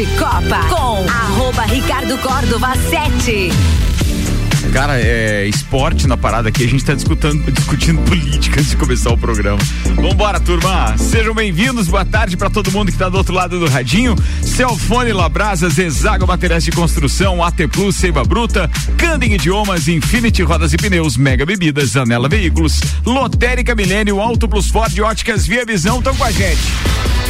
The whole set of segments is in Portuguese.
de Copa com arroba Ricardo Córdova 7. Cara, é esporte na parada aqui, a gente tá discutindo, discutindo política antes de começar o programa. Vambora, turma! Sejam bem-vindos, boa tarde para todo mundo que tá do outro lado do radinho. Celfone Labrasas, Exago Materiais de Construção, AT Plus, Seiva Bruta, Candem Idiomas, Infinity Rodas e Pneus, Mega Bebidas, Anela Veículos, Lotérica Milênio, Auto Plus Ford, Óticas Via Visão, estão com a gente.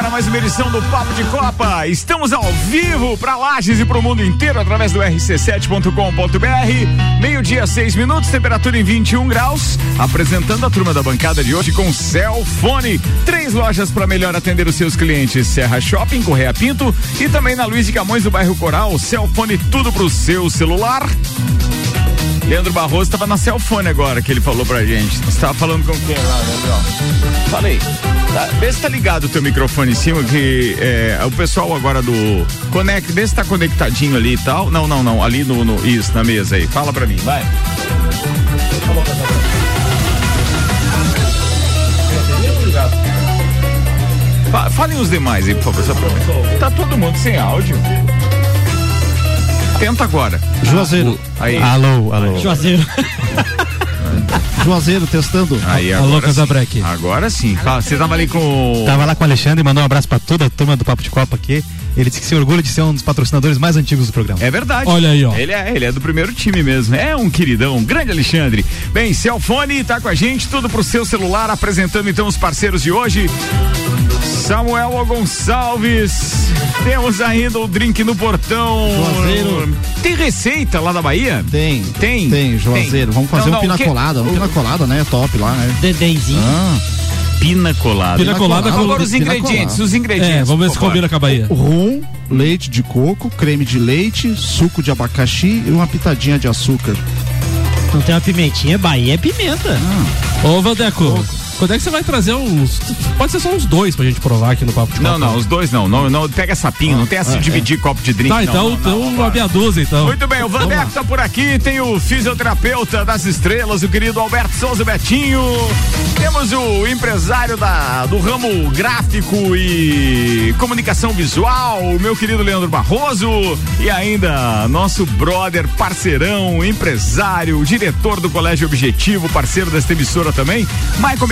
Agora mais uma edição do Papo de Copa. Estamos ao vivo para Lages e para o mundo inteiro através do rc7.com.br. Meio-dia, seis minutos, temperatura em 21 graus. Apresentando a turma da bancada de hoje com Celfone. Três lojas para melhor atender os seus clientes: Serra Shopping, Correia Pinto e também na Luiz de Camões do bairro Coral. Celfone, tudo pro seu celular. Leandro Barroso estava na Celfone agora que ele falou pra gente. Você estava falando com quem lá, Leandro? Falei. Tá, vê se tá ligado o teu microfone em cima, que é, o pessoal agora do. Conect, vê se tá conectadinho ali e tal. Não, não, não. Ali no, no. Isso, na mesa aí. Fala pra mim, vai. Falem os demais aí, por favor. Tá todo mundo sem áudio. Tenta agora. Juazeiro. Aí. Alô, alô. Juazeiro. Juazeiro testando. Aí, Alô, agora, sim. Casabrec. agora sim. Fala, Você tava ali com. Tava lá com o Alexandre, mandou um abraço pra toda a turma do Papo de Copa aqui. Ele disse que se orgulha de ser um dos patrocinadores mais antigos do programa. É verdade. Olha aí, ó. Ele é, ele é do primeiro time mesmo. É um queridão, um grande Alexandre. Bem, Celfone tá com a gente, tudo pro seu celular, apresentando então os parceiros de hoje. Samuel Gonçalves. Temos ainda o drink no portão. Juazeiro. Tem receita lá da Bahia? Tem. Tem? Tem, Juazeiro. Tem. Vamos fazer Não, não, um pina que- colada. Um pina colada, né? Top lá, né? Dedenzinho. Ah, Pina colada. Pina colada com- Agora os ingredientes, os ingredientes. É, vamos ver se combina com a Bahia. rum, leite de coco, creme de leite, suco de abacaxi e uma pitadinha de açúcar. Não tem uma pimentinha, Bahia é pimenta. Ô, Valdeco, quando é que você vai trazer uns. Pode ser só uns dois pra gente provar aqui no Papo de Não, Copa? não, os dois não. Não, não pega sapinho, não tem essa de dividir copo de drink. Tá, então, não, então não, uma meia dúzia, então. Muito bem, o Vandeco tá por aqui, tem o fisioterapeuta das estrelas, o querido Alberto Souza Betinho. Temos o empresário da, do ramo gráfico e comunicação visual, o meu querido Leandro Barroso. E ainda nosso brother, parceirão, empresário, diretor do Colégio Objetivo, parceiro desta emissora também, Michael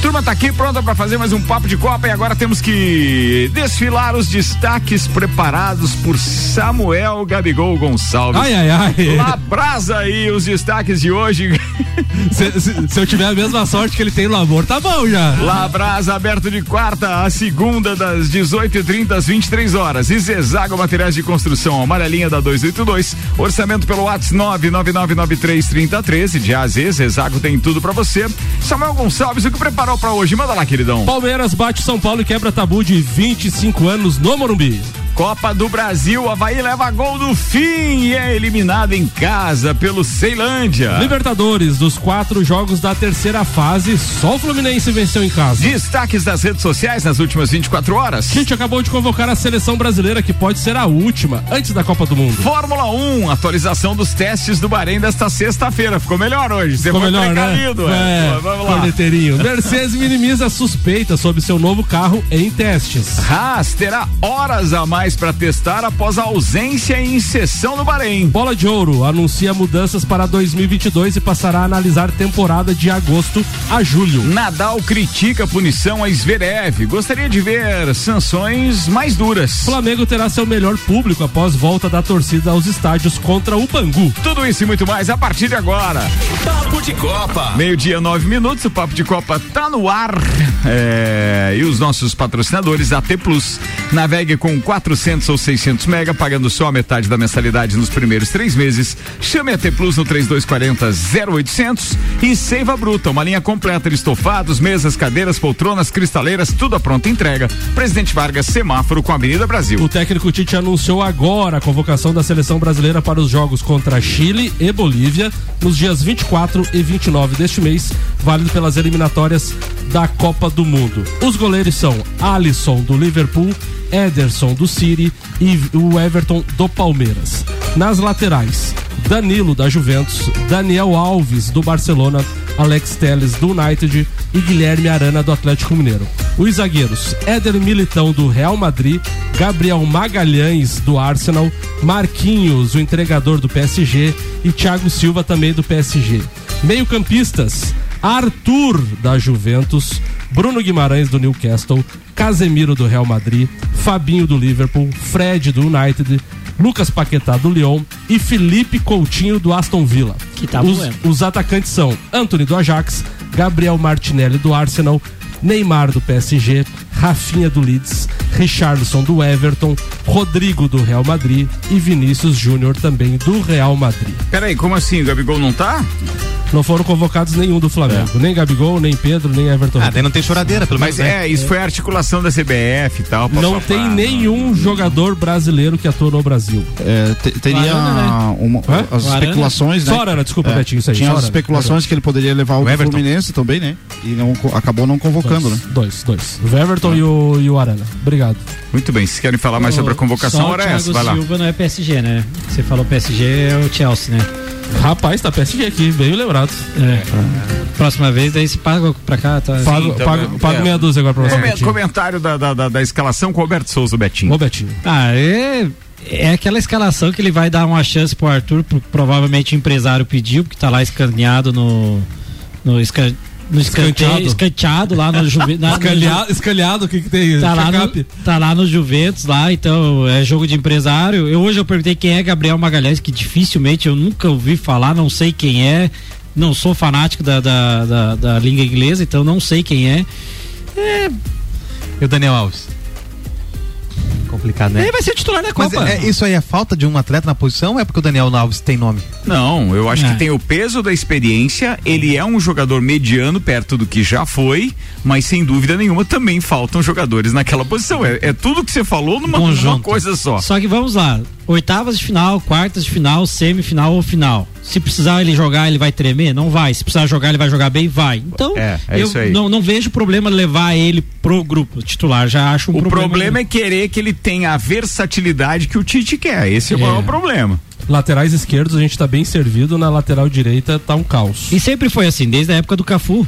Turma tá aqui pronta para fazer mais um papo de Copa e agora temos que desfilar os destaques preparados por Samuel Gabigol Gonçalves. Ai, ai, ai. Labrasa aí os destaques de hoje. Se, se- se eu tiver a mesma sorte que ele tem no amor, tá bom já. Labrasa aberto de quarta a segunda das 18h30 às 23 horas. E Zezago Materiais de Construção, amarelinha da 282. Orçamento pelo WhatsApp 999933013. De A a Z, Zezago tem tudo pra você. Samuel Gonçalves, o que preparou pra hoje? Manda lá, queridão. Palmeiras bate São Paulo e quebra tabu de 25 anos no Morumbi. Copa do Brasil, Havaí leva gol do fim e é eliminado em casa pelo Ceilândia. Libertadores, dos quatro jogos da terceira fase, só o Fluminense venceu em casa. Destaques das redes sociais nas últimas 24 horas. A gente acabou de convocar a seleção brasileira, que pode ser a última, antes da Copa do Mundo. Fórmula 1, atualização dos testes do Bahrein desta sexta-feira. Ficou melhor hoje. Você Ficou foi melhor, né? É, Pô, Vamos lá. corneteirinho. Mercedes minimiza a suspeita sobre seu novo carro em testes. Haas terá horas a mais para testar após a ausência em sessão do Bahrein. Bola de Ouro anuncia mudanças para 2022 e passará a analisar temporada de agosto a julho. Nadal critica a punição a Zverev. Gostaria de ver sanções mais duras. Flamengo terá seu melhor público após volta da torcida aos estádios contra o Bangu. Tudo isso e muito mais a partir de agora. Papo de Copa. Meio-dia, nove minutos, o Papo de Copa tá no ar. É, e os nossos patrocinadores, AT Plus. Navegue com 400 ou 600 mega, pagando só a metade da mensalidade nos primeiros três meses. Chame a T Plus no 3240 0800 e Seiva Bruta, uma linha completa de estofados, mesas, cadeiras, poltronas, cristaleiras, tudo a pronta entrega. Presidente Vargas, semáforo com a Avenida Brasil. O técnico Tite anunciou agora a convocação da seleção brasileira para os jogos contra Chile e Bolívia nos dias 24 e 29 deste mês, válido pelas eliminatórias da Copa do Mundo. Os goleiros são Alisson do Liverpool, Ederson do City e o Everton do Palmeiras. Nas laterais, Danilo da Juventus, Daniel Alves do Barcelona, Alex Telles do United e Guilherme Arana do Atlético Mineiro. Os zagueiros, Éder Militão do Real Madrid, Gabriel Magalhães do Arsenal, Marquinhos, o entregador do PSG e Thiago Silva também do PSG. Meio-campistas, Arthur da Juventus, Bruno Guimarães do Newcastle, Casemiro do Real Madrid, Fabinho do Liverpool, Fred do United, Lucas Paquetá do Lyon e Felipe Coutinho do Aston Villa. Que tá os, os atacantes são Anthony do Ajax, Gabriel Martinelli do Arsenal, Neymar do PSG, Rafinha do Leeds, Richarlison do Everton, Rodrigo do Real Madrid e Vinícius Júnior também do Real Madrid. Peraí, como assim? O Gabigol não tá? Não foram convocados nenhum do Flamengo, nem Gabigol, nem Pedro, nem Everton. Ah, daí não tem choradeira, pelo Mas menos. né? é, isso foi a articulação da CBF e tal. Não tem nenhum jogador brasileiro que atua no Brasil. É, te- teria Arana, uma- Hã? as Arana? especulações, né? Desculpa, É, Betinho, isso aí. Tinha as Arana. especulações que ele poderia levar o, O Everton. Fluminense também, né? E não, acabou não convocando, né? Dois, dois. O Everton e, o, e o Arana. Obrigado. Muito bem, se querem falar mais sobre a convocação, o hora é essa, vai lá. Silva não é PSG, né? Você falou PSG é o Chelsea, né? Rapaz, tá PSG aqui, bem lembrado. É. Próxima vez, daí se paga pra cá, tá? Pago, tá pago, bem. pago É. meia dúzia agora pra você. Comentário da, da, da, da escalação com o Roberto Souza, o Betinho. Ô, Betinho. Ah, é, é aquela escalação que ele vai dar uma chance pro Arthur, pro- provavelmente o empresário pediu, porque tá lá escaneado no. no, esca, no escanteio, Escanteado. escanteado lá no Juventus. Escalhado, escalhado, o que que tem? Tá lá, no, tá lá no Juventus, lá, então é jogo de empresário. Eu, hoje eu perguntei quem é Gabriel Magalhães, que dificilmente eu nunca ouvi falar, não sei quem é. Não sou fanático da, da, da, da língua inglesa, então não sei quem é. E o Daniel Alves? Complicado, né? Ele vai ser titular da Mas Copa. é, é- isso aí é falta de um atleta na posição ou é porque o Daniel Alves tem nome? Não, eu acho É. que tem o peso da experiência. Ele é um jogador mediano perto do que já foi, mas sem dúvida nenhuma também faltam jogadores naquela posição. É, é tudo que você falou numa, numa coisa só. Só que vamos lá. Oitavas de final, quartas de final, semifinal ou final. Se precisar ele jogar, ele vai tremer? Não vai. Se precisar jogar, ele vai jogar bem? Vai. Então, É, é eu. Não, não vejo problema levar ele pro grupo titular. Já acho um O problema. problema é querer que ele tenha a versatilidade que o Tite quer. Esse é o É. maior problema. Laterais esquerdos a gente tá bem servido, na lateral direita tá um caos. E sempre foi assim, desde a época do Cafu.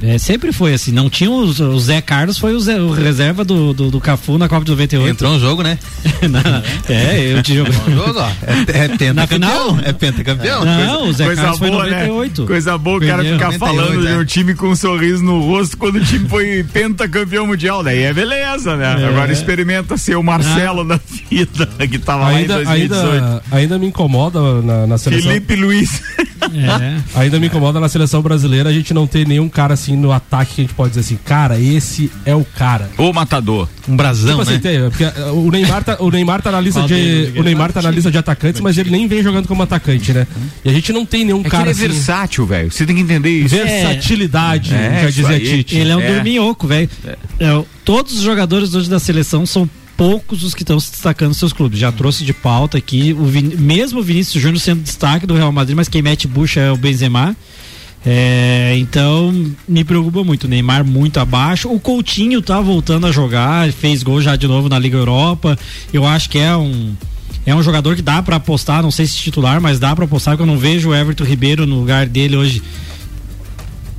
É, sempre foi assim. Não tinha os- o Zé Carlos, foi o, Zé- o reserva do, do, do Cafu na Copa de 98. Entrou no jogo, né? Não, é, eu te jogo. No jogo, ó. É, é pentacampeão. Na final? É pentacampeão. Não, o Zé Coisa Carlos foi em boa, né? 98. Coisa boa o cara ficar 98, falando de é. um time com um sorriso no rosto quando o time foi pentacampeão mundial. Daí é beleza, né? É. Agora experimenta ser o Marcelo da vida que tava lá em Ainda, 2018. ainda, ainda me incomoda na, na seleção. Felipe Luiz. É. Ainda me incomoda na seleção brasileira a gente não ter nenhum cara assim no ataque que a gente pode dizer assim, cara, esse é o cara. Ô matador. Um brasão, Tipo assim, né? tem, porque uh, o Neymar tá, o Neymar tá na lista de o Neymar tá na lista de atacantes, mas ele nem vem jogando como atacante, né? E a gente não tem nenhum É que cara ele é assim, versátil, velho. Você tem que entender isso. versatilidade, É, dizia aí. Tite. Ele é um É. dorminhoco, velho. É, todos os jogadores hoje da seleção são poucos os que estão se destacando nos seus clubes. Já trouxe de pauta aqui, o Vin- mesmo o Vinícius Júnior sendo destaque do Real Madrid, mas quem mete bucha é o Benzema. É, então me preocupa muito. O Neymar muito abaixo. O Coutinho tá voltando a jogar, fez gol já de novo na Liga Europa. Eu acho que é um é um jogador que dá pra apostar, não sei se titular, mas dá pra apostar que eu não vejo o Everton Ribeiro no lugar dele hoje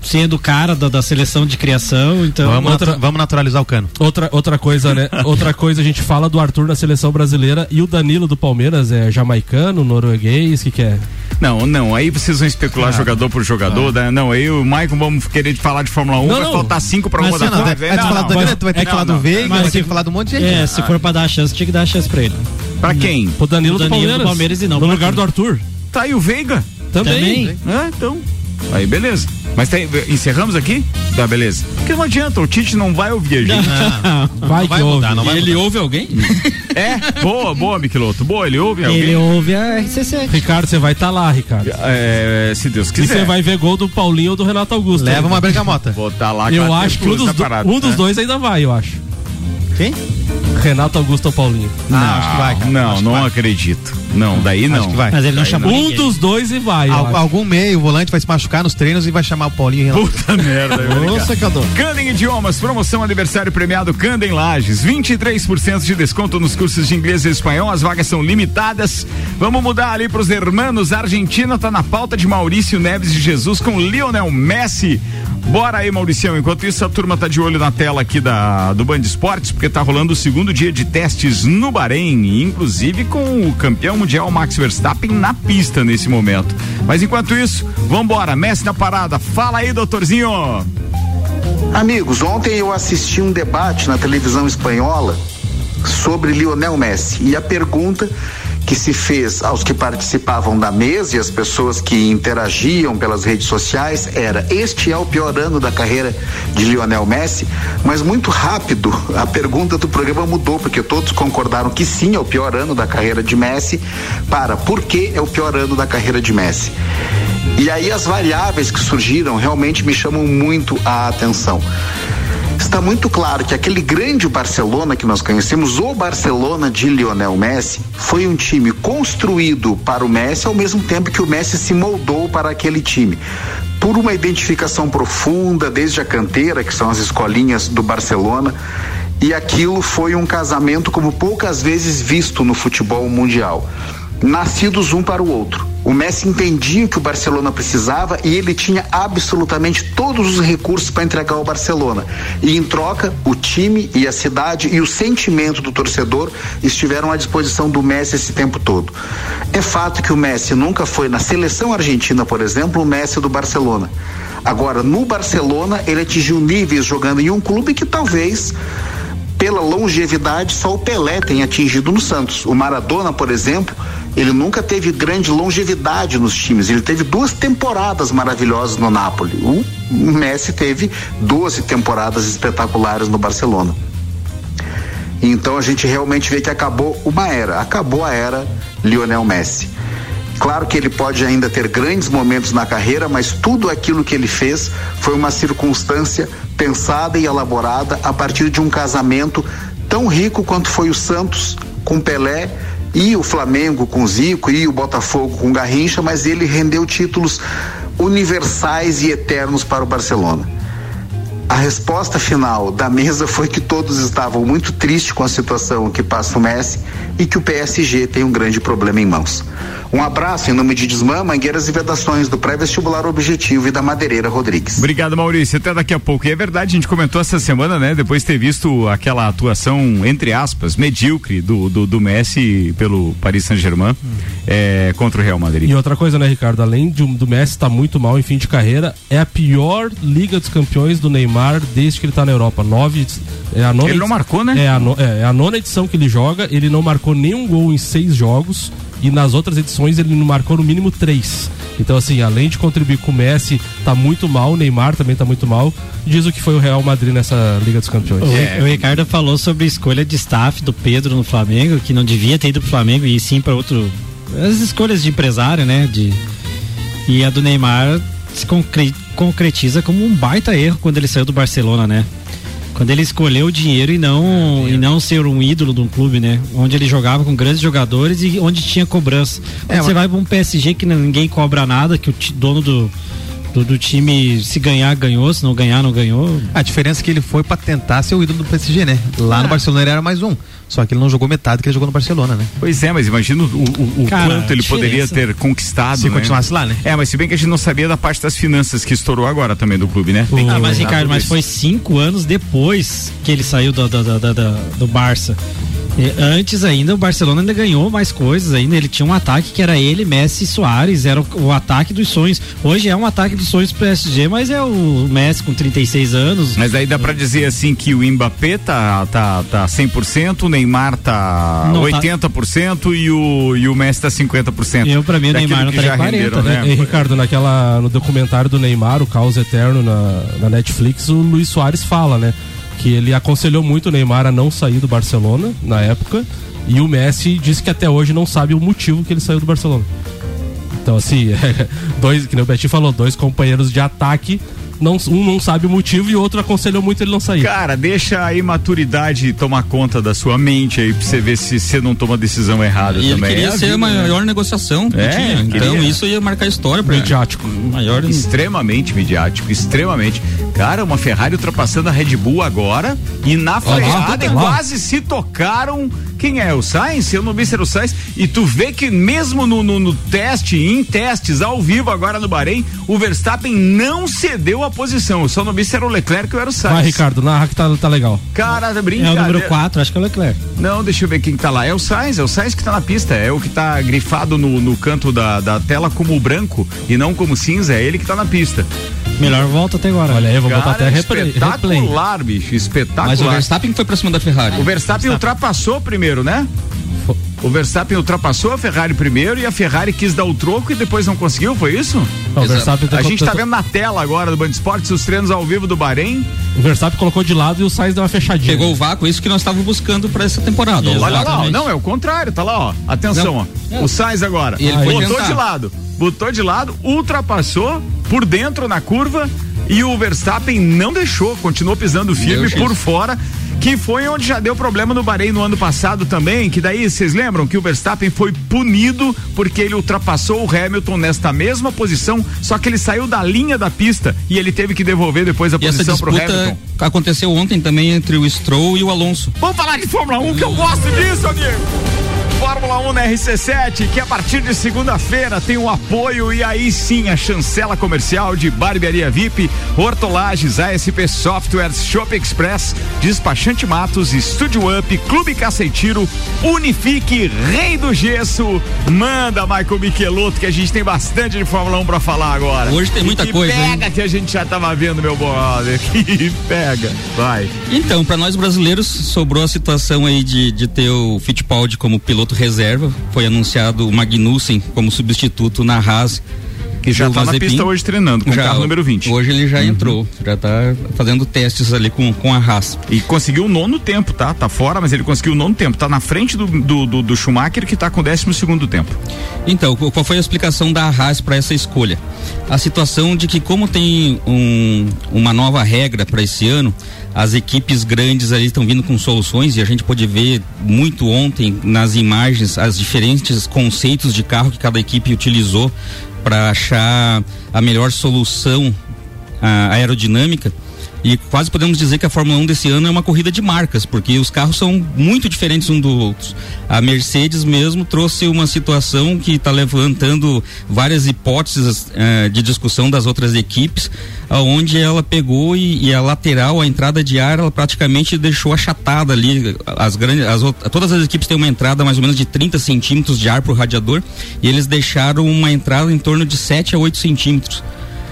sendo o cara da, da seleção de criação, então Vamos, outra- natu- vamos naturalizar o cano. Outra, outra coisa, né? outra coisa, a gente fala do Arthur na seleção brasileira e o Danilo do Palmeiras é jamaicano, norueguês, o que que é? Não, não, aí vocês vão especular jogador por jogador, né? Não, aí o Maicon vamos querer falar de Fórmula 1, Não, vai não. faltar cinco pra uma da não, tarde. Vai te falar do Danilo, tu vai ter que Não, falar do não. Veiga, Mas vai ter que falar um monte de gente. é, se for pra dar a chance, tinha que dar a chance pra ele. Pra quem? O Danilo, O do Danilo Palmeiras. do Palmeiras e não No lugar do Arthur. Tá aí o Veiga. Também. Também. É, então. Aí beleza. Mas tem- encerramos aqui? Tá, beleza. Porque não adianta, o Tite não vai ouvir a gente. Vai, vai que ouve. mudar, não vai Ele ouve alguém? É, boa, boa, Miqueloto. Boa, ele ouve alguém? Ele ouve a RC7. Ricardo, você vai estar lá, Ricardo. É, se Deus E quiser. você vai ver gol do Paulinho ou do Renato Augusto. Leva né? uma bergamota. botar lá Eu acho que um dos, um dos né? dois ainda vai, eu acho. Quem? Renato Augusto ou Paulinho. Ah, acho que vai, cara. Não, não vai. acredito. Não, daí não. Acho que vai. Mas ele não chamou Um ninguém. dos dois e vai. Al- algum meio, o volante vai se machucar nos treinos e vai chamar o Paulinho e. Puta merda, Ô, secador. Candem Idiomas, promoção aniversário premiado Candem Lages, 23% de desconto nos cursos de inglês e espanhol, as vagas são limitadas. Vamos mudar ali para os hermanos, a Argentina tá na pauta de Maurício Neves de Jesus com Lionel Messi. Bora aí, Mauricião. Enquanto isso, a turma tá de olho na tela aqui da, do Band Esportes, porque tá rolando o segundo dia de testes no Bahrein, inclusive com o campeão mundial Max Verstappen na pista nesse momento. Mas enquanto isso, vambora, Messi na parada. Fala aí, doutorzinho. Amigos, ontem eu assisti um debate na televisão espanhola sobre Lionel Messi e a pergunta que se fez aos que participavam da mesa e as pessoas que interagiam pelas redes sociais era: este é o pior ano da carreira de Lionel Messi? Mas muito rápido a pergunta do programa mudou, porque todos concordaram que sim, é o pior ano da carreira de Messi, para por que é o pior ano da carreira de Messi? E aí as variáveis que surgiram realmente me chamam muito a atenção. Está muito claro que aquele grande Barcelona que nós conhecemos, o Barcelona de Lionel Messi, foi um time construído para o Messi ao mesmo tempo que o Messi se moldou para aquele time. Por uma identificação profunda, desde a canteira, que são as escolinhas do Barcelona, e aquilo foi um casamento como poucas vezes visto no futebol mundial nascidos um para o outro. O Messi entendia o que o Barcelona precisava e ele tinha absolutamente todos os recursos para entregar ao Barcelona. E em troca, o time e a cidade e o sentimento do torcedor estiveram à disposição do Messi esse tempo todo. É fato que o Messi nunca foi na seleção argentina, por exemplo, o Messi do Barcelona. Agora, no Barcelona, ele atingiu níveis jogando em um clube que talvez pela longevidade, só o Pelé tem atingido no Santos. O Maradona, por exemplo, ele nunca teve grande longevidade nos times. Ele teve duas temporadas maravilhosas no Napoli. O Messi teve 12 temporadas espetaculares no Barcelona. Então a gente realmente vê que acabou uma era. Acabou a era Lionel Messi. Claro que ele pode ainda ter grandes momentos na carreira, mas tudo aquilo que ele fez foi uma circunstância pensada e elaborada a partir de um casamento tão rico quanto foi o Santos com Pelé e o Flamengo com Zico e o Botafogo com Garrincha, mas ele rendeu títulos universais e eternos para o Barcelona. A resposta final da mesa foi que todos estavam muito tristes com a situação que passa o Messi e que o PSG tem um grande problema em mãos. Um abraço em nome de Desmã, Mangueiras e Vedações do Pré-Vestibular Objetivo e da Madeireira Rodrigues. Obrigado, Maurício. Até daqui a pouco. E é verdade, a gente comentou essa semana, né? Depois de ter visto aquela atuação, entre aspas, medíocre do, do, do Messi pelo Paris Saint-Germain é, contra o Real Madrid. E outra coisa, né, Ricardo? Além de, um- do Messi estar muito mal em fim de carreira, é a pior Liga dos Campeões do Neymar desde que ele tá na Europa. Nove. É a nona Ele não edi- marcou, né? É a, no- é, é a nona edição que ele joga, ele não marcou nenhum gol em seis jogos. E nas outras edições ele não marcou no mínimo três. Então, assim, além de contribuir com o Messi, tá muito mal, o Neymar também tá muito mal. Diz o que foi o Real Madrid nessa Liga dos Campeões. O, É. o Ricardo falou sobre a escolha de staff do Pedro no Flamengo, que não devia ter ido pro Flamengo e sim para outro. As escolhas de empresário, né? De, e a do Neymar se concre- concretiza como um baita erro quando ele saiu do Barcelona, né? Quando ele escolheu o dinheiro e não, e não ser um ídolo de um clube, né? Onde ele jogava com grandes jogadores e onde tinha cobrança. Quando É, você mas- vai para um PSG que ninguém cobra nada, que o dono do, do, do time, se ganhar, ganhou, se não ganhar, não ganhou. A diferença é que ele foi pra tentar ser o ídolo do PSG, né? Lá Ah. no Barcelona ele era mais um. Só que ele não jogou metade do que ele jogou no Barcelona, né? Pois é, mas imagina o, o- o Cara, quanto ele poderia ter conquistado. Se né? continuasse lá, né? É, mas se bem que a gente não sabia da parte das finanças que estourou agora também do clube, né? Tem que Ah, mas Ricardo, mas isso. foi cinco anos depois que ele saiu do, do, do, do- do Barça. E Antes ainda, o Barcelona ainda ganhou mais coisas ainda. Ele tinha um ataque que era ele, Messi e Soares. Era o, o ataque dos sonhos. Hoje é um ataque dos sonhos pro PSG, mas é o Messi com 36 anos. Mas aí dá pra dizer assim que o Mbappé tá, tá, tá 100%, o Neymar tá Não tá. 80% e o, e o Messi tá 50%. Eu, pra mim, o Neymar não tá já em 40, renderam, né? E, Ricardo, naquela, no documentário do Neymar, o Caos Eterno na, na Netflix, o Luiz Soares fala, né? Que ele aconselhou muito o Neymar a não sair do Barcelona na época. E o Messi disse que até hoje não sabe o motivo que ele saiu do Barcelona. Então, assim, dois, que nem o Betinho falou, dois companheiros de ataque, não, um não sabe o motivo e o outro aconselhou muito ele não sair. Cara, deixa a imaturidade tomar conta da sua mente aí pra você ver se você não toma decisão errada E ele também. queria É ser vida, a né? maior negociação que É, tinha. Então queria. isso ia marcar história pra Midiático. Maior. Extremamente midiático, extremamente. Cara, uma Ferrari ultrapassando a Red Bull agora e na freada e quase se tocaram. Quem é? O Sainz? Eu não vi se era o Sainz. E tu vê que mesmo no, no, no teste, em testes, ao vivo agora no Bahrein, o Verstappen não cedeu a posição. Eu só não vi se era o Leclerc ou era o Sainz. Vai, Ricardo, narra que tá, tá legal. Cara, É o brincadeira. número 4, acho que é o Leclerc. Não, deixa eu ver quem tá lá. É o Sainz, é o Sainz que tá na pista. É o que tá grifado no, no canto da, da tela como branco e não como cinza. É ele que tá na pista. Melhor volta até agora. Olha aí, eu vou botar Cara, até replay. replay. espetacular, bicho. Espetacular. Mas o Verstappen foi pra cima da Ferrari. O Verstappen ultrapassou primeiro, né? O Verstappen ultrapassou a Ferrari primeiro e a Ferrari quis dar o troco e depois não conseguiu, foi isso? Ó, O Verstappen, A gente tá tentou- vendo na tela agora do Band Esportes os treinos ao vivo do Bahrein. o Verstappen colocou de lado e o Sainz deu uma fechadinha. Pegou o vácuo, isso que nós estávamos buscando pra essa temporada. Olha lá, ó. não, é o contrário, tá lá, ó. Atenção, ó. O Sainz agora. E ele botou tentar. de lado, botou de lado, ultrapassou por dentro na curva e o Verstappen não deixou, continuou pisando firme por fora. Que foi onde já deu problema no Bahrein no ano passado também, que daí vocês lembram que o Verstappen foi punido porque ele ultrapassou o Hamilton nesta mesma posição, só que ele saiu da linha da pista e ele teve que devolver depois a E posição pro Hamilton. aconteceu ontem também entre o Stroll e o Alonso. Vamos falar de Fórmula 1 que eu gosto disso, amigo. Fórmula 1 na RC7, que a partir de segunda-feira tem o apoio e aí sim a chancela comercial de Barbearia VIP, Hortolagens, ASP Softwares, Shop Express, Despachante Matos, Estúdio Up, Clube Caceitiro, Unifique, Rei do Gesso. Manda, Michael Michelotto, que a gente tem bastante de Fórmula 1 pra falar agora. Hoje tem E muita que coisa, hein? Pega que a gente já tava vendo, meu brother. Que pega. Vai. Então, para nós brasileiros, sobrou a situação aí de, de ter o Fittipaldi como piloto reserva. Foi anunciado o Magnussen como substituto na Haas. Que já do tá na Mazepin. pista hoje treinando com o Já, carro número 20. Hoje ele já entrou, já tá fazendo testes ali com, com a Haas. E conseguiu o nono tempo, tá? Tá fora, mas ele conseguiu o nono tempo. Tá na frente do, do, do, do Schumacher, que tá com o décimo segundo tempo. Então, qu- qual foi a explicação da Haas para essa escolha? A situação de que como tem um- uma nova regra para esse ano, as equipes grandes ali estão vindo com soluções e a gente pôde ver muito ontem nas imagens as diferentes conceitos de carro que cada equipe utilizou para achar a melhor solução ah, aerodinâmica. E quase podemos dizer que a Fórmula 1 desse ano é uma corrida de marcas, porque os carros são muito diferentes um do outro. A Mercedes mesmo trouxe uma situação que está levantando várias hipóteses eh, de discussão das outras equipes, aonde ela pegou e, e a lateral, a entrada de ar, ela praticamente deixou achatada ali. As grandes, as, todas as equipes têm uma entrada mais ou menos de 30 centímetros de ar para o radiador, e eles deixaram uma entrada em torno de 7 a 8 centímetros.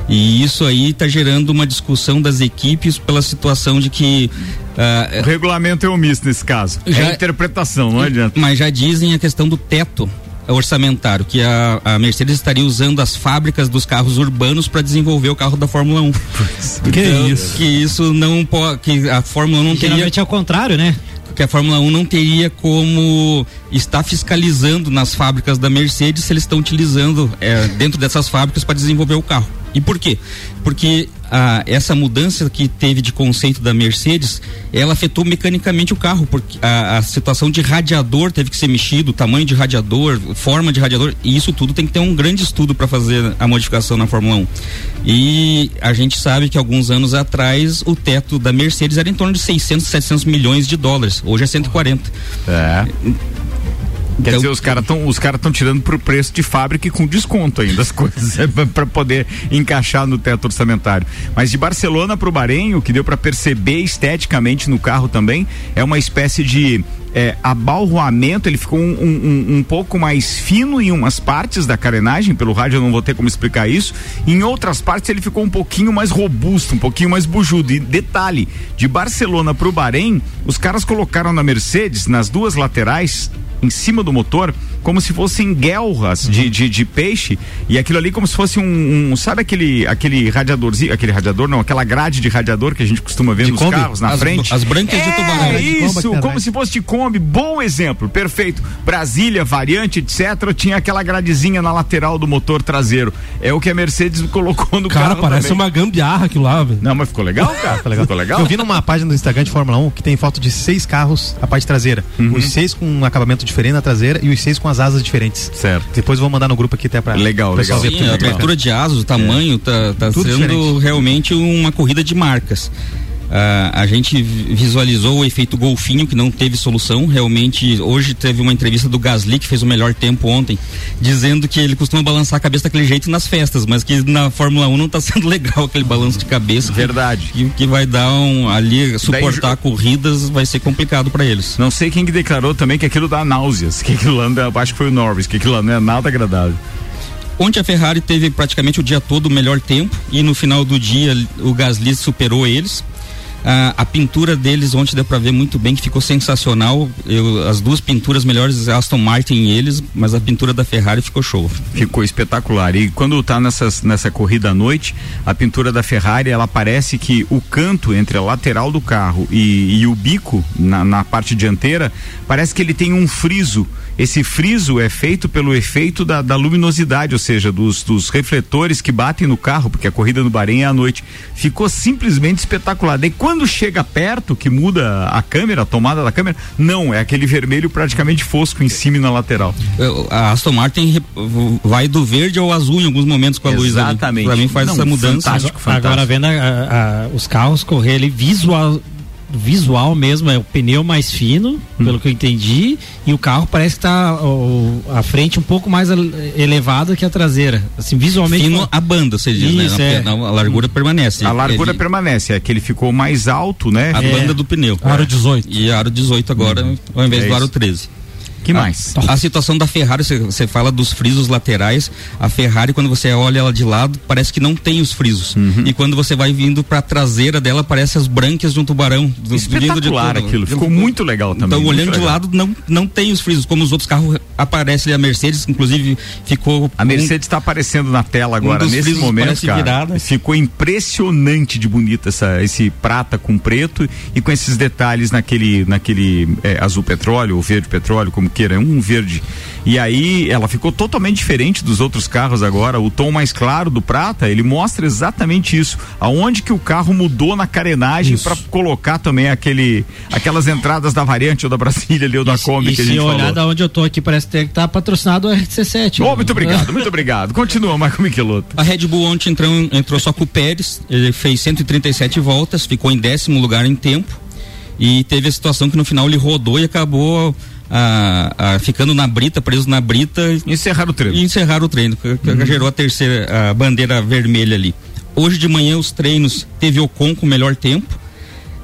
E isso aí está gerando uma discussão das equipes pela situação de que. ah, O regulamento é omisso nesse caso. É Já- a interpretação, não adianta. mas já dizem a questão do teto orçamentário, que a, a Mercedes estaria usando as fábricas dos carros urbanos para desenvolver o carro da Fórmula 1. Que Então, isso. Que isso não pode. Que a Fórmula 1 não teria Geralmente é o contrário, né? que a Fórmula 1 não teria como estar fiscalizando nas fábricas da Mercedes se eles estão utilizando eh, dentro dessas fábricas para desenvolver o carro. E por quê? Porque ah, essa mudança que teve de conceito da Mercedes, ela afetou mecanicamente o carro, porque a, a situação de radiador teve que ser mexido, tamanho de radiador, forma de radiador, e isso tudo tem que ter um grande estudo para fazer a modificação na Fórmula 1. E a gente sabe que alguns anos atrás o teto da Mercedes era em torno de 600, 700 milhões de dólares. Hoje é 140. É. Quer Então- dizer, os caras estão os cara tão tirando pro preço de fábrica e com desconto ainda as coisas, é, para poder encaixar no teto orçamentário. Mas de Barcelona pro Bahrein, o que deu para perceber esteticamente no carro também é uma espécie de é, abalroamento, ele ficou um, um- um- um pouco mais fino em umas partes da carenagem, pelo rádio eu não vou ter como explicar isso. Em outras partes ele ficou um pouquinho mais robusto, um pouquinho mais bujudo. E detalhe, de Barcelona pro Bahrein, os caras colocaram na Mercedes, nas duas laterais, em cima do motor, como se fossem guelras de, de, de peixe, e aquilo ali como se fosse um, um- sabe aquele, aquele radiadorzinho, aquele radiador não, aquela grade de radiador que a gente costuma ver De nos Kombi? carros na As- frente. as brancas de tubarão. É isso, como atrás. se fosse de Kombi, bom exemplo, perfeito. Brasília, variante, etc, tinha aquela gradezinha na lateral do motor traseiro. É o que a Mercedes colocou no Cara, carro parece também. uma gambiarra aquilo lá, velho. Não, mas ficou legal, cara? Ficou legal. Ficou legal? Eu vi numa página do Instagram de Fórmula 1 que tem foto de seis carros a parte traseira. Uhum. Os seis com um acabamento diferente na traseira e os seis com as asas diferentes. Certo. Depois vou mandar no grupo aqui até pra. Legal, legal. Sim, a abertura de asas, o tamanho, tá, tá Tudo sendo diferente. realmente uma corrida de marcas. Ah, a gente vi- visualizou o efeito golfinho que não teve solução. Realmente, hoje teve uma entrevista do Gasly que fez o melhor tempo ontem, dizendo que ele costuma balançar a cabeça daquele jeito nas festas, mas que na Fórmula 1 não tá sendo legal aquele balanço de cabeça. Verdade. Que, que vai dar um ali suportar ju- corridas vai ser complicado para eles. Não sei quem que declarou também que aquilo dá náuseas, que aquilo não- acho que foi o Norris, que aquilo lá não é nada agradável. Ontem a Ferrari teve praticamente o dia todo o melhor tempo e no final do dia o Gasly superou eles. Ah, a pintura deles ontem deu para ver muito bem que ficou sensacional. Eu- as duas pinturas melhores Aston Martin e eles, mas a pintura da Ferrari ficou show. Ficou espetacular. E quando tá nessas, nessa corrida à noite, a pintura da Ferrari, ela parece que o canto entre a lateral do carro e, e o bico na, na parte dianteira, parece que ele tem um friso. Esse friso é feito pelo efeito da, da luminosidade, ou seja, dos, dos refletores que batem no carro, porque a corrida no Bahrein é à noite. Ficou simplesmente espetacular. Daí quando chega perto, que muda a câmera, a tomada da câmera, não, é aquele vermelho praticamente fosco em cima e na lateral. A Aston Martin vai do verde ao azul em alguns momentos com a luz. ali. Exatamente. Pra mim faz Não, essa mudança. fantástico. Agora vendo a- a- os carros correr ali visual visual mesmo é o pneu mais fino Hum. pelo que eu entendi e o carro parece que tá o- a frente um pouco mais ele- elevada que a traseira assim visualmente Fino a banda, você diz, Isso, né? é. A largura permanece. A largura É, permanece, é que ele ficou mais alto, né? A banda do pneu. Aro 18. E aro 18 agora, ao invés É do aro isso. 13. Que mais? A situação da Ferrari, você- fala dos frisos laterais. A Ferrari, quando você olha ela de lado, parece que não tem os frisos. Uhum. E quando você vai vindo pra traseira dela, parece as brancas de um tubarão. do- de Espetacular tudo. aquilo, ficou muito legal também. Então, olhando de lado, não, não tem os frisos. Como os outros carros aparecem ali, a Mercedes, inclusive, ficou. A Mercedes está aparecendo na tela agora, dos nesse momento, cara. virada. Ficou impressionante de bonita essa, esse prata com preto e com esses detalhes naquele, naquele é, azul petróleo ou verde petróleo, como queira, é um verde. E aí ela ficou totalmente diferente dos outros carros agora. O tom mais claro do prata, ele mostra exatamente isso. Aonde que o carro mudou na carenagem para colocar também aquele, aquelas entradas da variante ou da Brasília ali ou da Kombi e que a se gente olhar falou. da onde eu tô aqui parece ter que tá patrocinado o RC7 Oh, muito obrigado, muito obrigado. Continua, Marco Michelotto. A Red Bull ontem entrou, entrou só com o Pérez, ele fez 137 voltas, ficou em décimo lugar em tempo e teve a situação que no final ele rodou e acabou ah, ah, ficando na brita, preso na brita Encerrar o treino. e encerrar o treino, que, que gerou a terceira a bandeira vermelha ali. Hoje de manhã os treinos teve Ocon com o melhor tempo,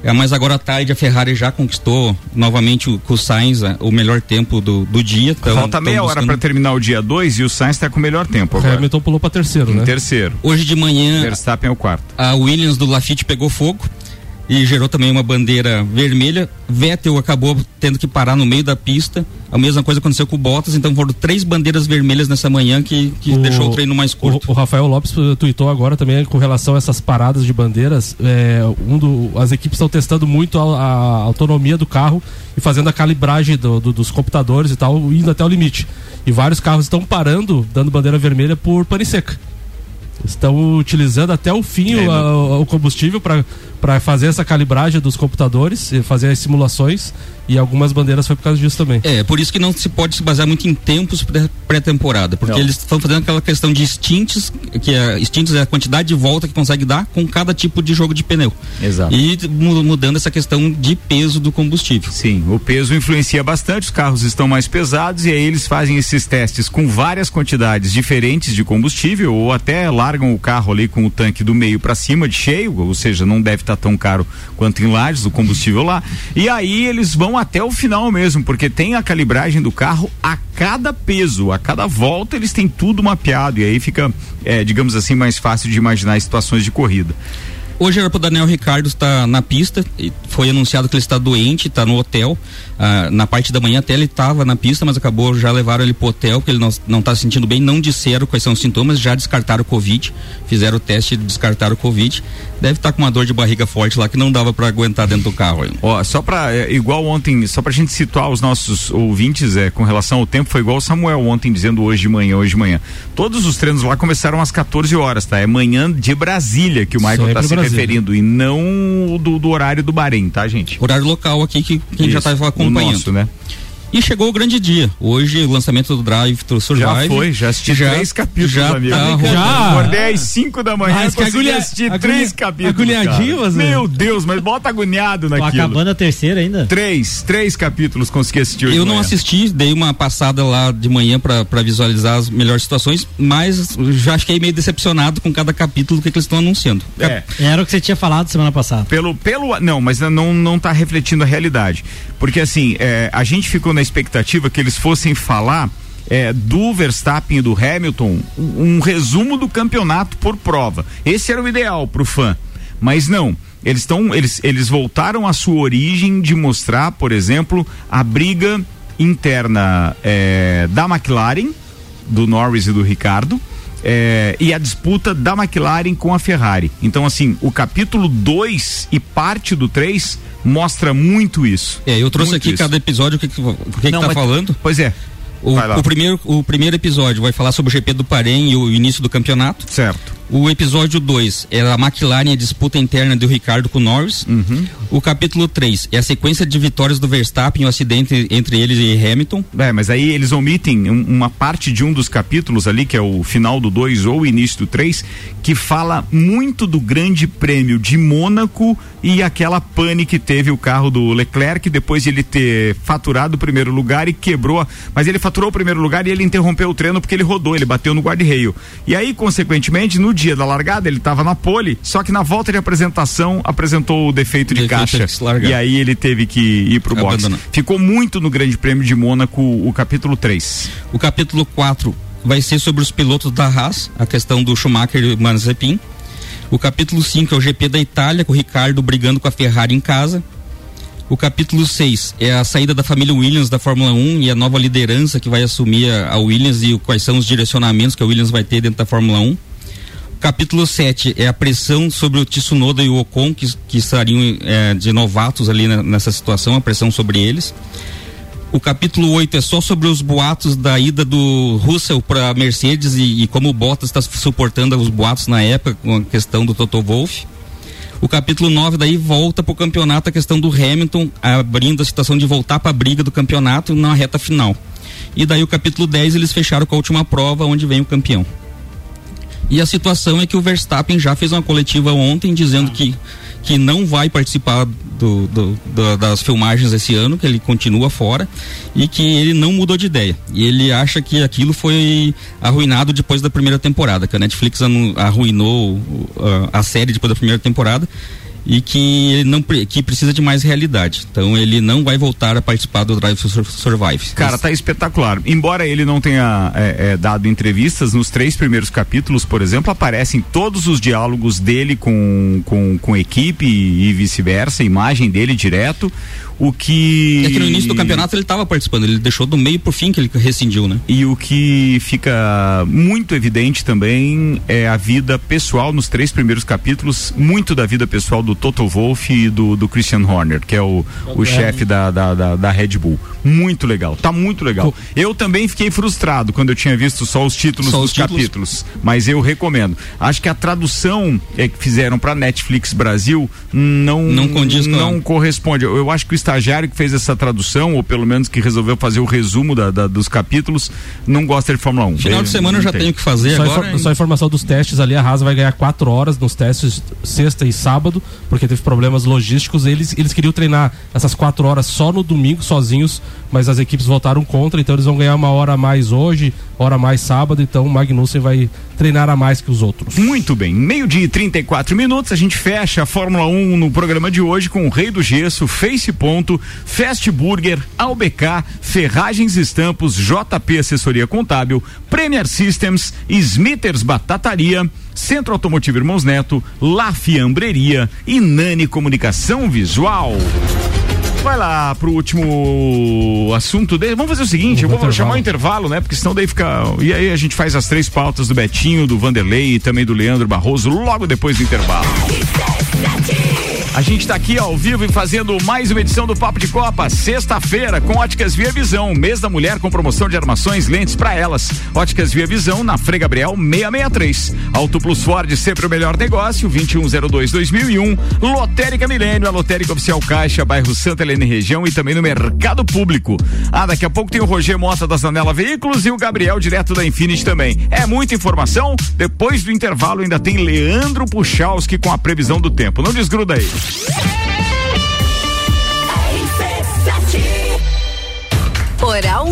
é, mas agora à tarde a Ferrari já conquistou novamente o, com o Sainz ah, o melhor tempo do, do dia. Então, Falta tão meia hora buscando- para terminar o dia 2 e o Sainz está com o melhor tempo agora. Hamilton pulou pra terceiro, Em né? terceiro. Hoje de manhã Verstappen é o quarto. a Williams do Lafitte pegou fogo e gerou também uma bandeira vermelha. Vettel acabou tendo que parar no meio da pista. A mesma coisa aconteceu com o Bottas, então foram três bandeiras vermelhas nessa manhã que, que deixou o treino mais curto. O, o Rafael Lopes eh, tuitou agora também com relação a essas paradas de bandeiras. é, um do, as equipes estão testando muito a, a autonomia do carro e fazendo a calibragem do- do- dos computadores e tal, indo até o limite. E vários carros estão parando, dando bandeira vermelha por pane seca. Estão utilizando até o fim É, o, o combustível para fazer essa calibragem dos computadores, e fazer as simulações. E algumas bandeiras foi por causa disso também. É, por isso que não se pode se basear muito em tempos pré- pré-temporada, porque Não. eles estão fazendo aquela questão de stints, que é stints é a quantidade de volta que consegue dar com cada tipo de jogo de pneu. Exato. E mu- mudando essa questão de peso do combustível. Sim, o peso influencia bastante, os carros estão mais pesados e aí eles fazem esses testes com várias quantidades diferentes de combustível ou até largam o carro ali com o tanque do meio para cima de cheio, ou seja, não deve estar tão caro quanto em Lages o combustível lá. E aí eles vão até o final mesmo, porque tem a calibragem do carro a cada peso, a cada volta eles têm tudo mapeado e aí fica, é, digamos assim, mais fácil de imaginar situações de corrida. Hoje pro Daniel Ricardo estar na pista, foi anunciado que ele está doente, está no hotel. Ah, na parte da manhã até ele estava na pista, mas acabou já levaram ele pro hotel, porque ele não, não tá se sentindo bem, não disseram quais são os sintomas, já descartaram o Covid, fizeram o teste e descartaram o Covid. Deve estar com uma dor de barriga forte lá que não dava para aguentar dentro do carro. Ó, só pra, é, igual ontem, só pra gente situar os nossos ouvintes, é, com relação ao tempo, foi igual o Samuel ontem dizendo hoje de manhã, hoje de manhã. Todos os treinos lá começaram às 14 horas, tá? É manhã de Brasília que o Michael Sempre tá se Brasília. referindo e não do, do horário do Bahrein, tá, gente? Horário local aqui que quem já Isso, estava o acompanhando. nosso, né? E chegou o grande dia. Hoje, o lançamento do Drive to Survive. Já foi, já assisti Já- três capítulos, já amigo. tá Já? Acordei às 5 da manhã, Mas que consegui agonia- assistir agonia- três capítulos. agoniadinho, cara. você? Meu Deus, mas bota agoniado Tô naquilo. acabando a terceira ainda. Três, três capítulos consegui assistir hoje Eu não assisti, dei uma passada lá de manhã para visualizar as melhores situações, mas já fiquei meio decepcionado com cada capítulo que, que eles estão anunciando. É. Era o que você tinha falado semana passada. Pelo, pelo, não, mas não, não tá refletindo a realidade. Porque assim, é, a gente ficou na expectativa que eles fossem falar é, do Verstappen e do Hamilton um, um resumo do campeonato por prova. Esse era o ideal pro fã. Mas não. Eles estão. Eles, eles voltaram à sua origem de mostrar, por exemplo, a briga interna é, da McLaren, do Norris e do Ricardo. é, e a disputa da McLaren com a Ferrari. Então, assim, o capítulo 2 e parte do 3 mostra muito isso. É, eu trouxe Muito aqui isso. cada episódio o que, que, o que, que Não, tá mas- falando. Pois é. O, o primeiro, o primeiro episódio vai falar sobre o GP do Bahrein e o início do campeonato. Certo. O episódio 2 é a McLaren e a disputa interna do Ricardo com o Norris. Uhum. O capítulo 3 é a sequência de vitórias do Verstappen o acidente entre eles e Hamilton. É, mas aí eles omitem um- uma parte de um dos capítulos ali, que é o final do 2 ou o início do 3, que fala muito do grande prêmio de Mônaco e aquela pane que teve o carro do Leclerc depois de ele ter faturado o primeiro lugar e quebrou. Mas ele faturou o primeiro lugar e ele interrompeu o treino porque ele rodou, ele bateu no guarda-reio. E aí, consequentemente, no dia da largada, ele estava na pole, só que na volta de apresentação apresentou o defeito de Defeito caixa. de. E aí ele teve que ir pro box. Ficou muito no Grande Prêmio de Mônaco o capítulo 3. O capítulo 4 vai ser sobre os pilotos da Haas, a questão do Schumacher e Mazepin. O capítulo 5 é o GP da Itália, com o Ricardo brigando com a Ferrari em casa. O capítulo 6 é a saída da família Williams da Fórmula 1 e a nova liderança que vai assumir a, Williams e quais são os direcionamentos que a Williams vai ter dentro da Fórmula 1. Capítulo 7 é a pressão sobre o Tsunoda e o Ocon, que, que estariam eh, de novatos ali na- nessa situação, a pressão sobre eles. O capítulo 8 é só sobre os boatos da ida do Russell para Mercedes e, e como o Bottas está suportando os boatos na época com a questão do Toto Wolff. O capítulo 9 daí volta para o campeonato a questão do Hamilton, abrindo a situação de voltar para a briga do campeonato na reta final. E daí o capítulo 10 eles fecharam com a última prova, onde vem o campeão. E a situação é que o Verstappen já fez uma coletiva ontem dizendo que, que não vai participar do, do- do- das filmagens esse ano, que ele continua fora e que ele não mudou de ideia. E ele acha que aquilo foi arruinado depois da primeira temporada, que a Netflix arruinou a série depois da primeira temporada e que ele não que precisa de mais realidade. Então ele não vai voltar a participar do Drive Survive. Cara, tá espetacular. Embora ele não tenha é, é, dado entrevistas, nos três primeiros capítulos, por exemplo, aparecem todos os diálogos dele com, com, com equipe e vice-versa, imagem dele direto. O que. É que no início do campeonato ele estava participando, ele deixou do meio pro fim que ele rescindiu, né? E o que fica muito evidente também é a vida pessoal nos três primeiros capítulos, muito da vida pessoal do Toto Wolff e do, do Christian Horner, que é o, o chefe da, da, da, da Red Bull. Muito legal, tá muito legal. Eu também fiquei frustrado quando eu tinha visto só os títulos Só dos os títulos. capítulos, mas eu recomendo. Acho que a tradução é, que fizeram pra Netflix Brasil não Não condiz com a- não corresponde. Eu, eu acho que o estagiário que fez essa tradução, ou pelo menos que resolveu fazer o resumo da, da- dos capítulos, não gosta de Fórmula 1. Final de semana eu já tem. tenho que fazer Só, agora. infor- só informação dos testes ali, a Haas vai ganhar quatro horas nos testes sexta e sábado, porque teve problemas logísticos. Eles, eles queriam treinar essas quatro horas só no domingo, sozinhos, mas as equipes votaram contra, então eles vão ganhar uma hora a mais hoje, hora a mais sábado, então o Magnussen vai treinar a mais que os outros. Muito bem, meio-dia e 34 minutos, a gente fecha a Fórmula 1 no programa de hoje com o Rei do Gesso, Face Ponto, Fast Burger, AUBK, Ferragens Estampos, JP Assessoria Contábil, Premier Systems, Smithers Batataria, Centro Automotivo Irmãos Neto, La Fiambreria e Nani Comunicação Visual. Vai lá pro último assunto dele. Vamos fazer o seguinte, eu vou Intervalo. chamar o intervalo, né? Porque senão daí fica. E aí a gente faz as três pautas do Betinho, do Vanderlei e também do Leandro Barroso logo depois do intervalo. A gente tá aqui ao vivo e fazendo mais uma edição do Papo de Copa, sexta-feira, com Óticas Via Visão, mês da mulher com promoção de armações, lentes pra elas. Óticas Via Visão na Frei Gabriel 663. Auto Plus Ford, sempre o melhor negócio, 2102-2001. Lotérica Milênio, a Lotérica Oficial Caixa, bairro Santa Helena região e também no Mercado Público. Ah, daqui a pouco tem o Roger Mota da Zanela Veículos e o Gabriel direto da Infinity também. É muita informação. Depois do intervalo ainda tem Leandro Puchalski com a previsão do tempo. Não desgruda aí. Hey!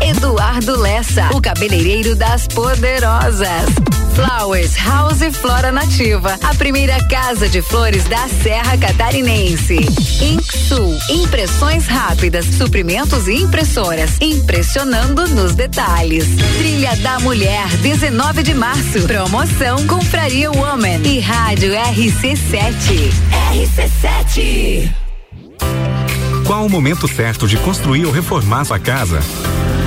Eduardo Lessa, o cabeleireiro das poderosas. Flowers House Flora Nativa, a primeira casa de flores da Serra Catarinense. Inksul, impressões rápidas, suprimentos e impressoras, impressionando nos detalhes. Trilha da Mulher, 19 de março. Promoção Compraria Woman e Rádio RC7. RC7. Qual o momento certo de construir ou reformar sua casa?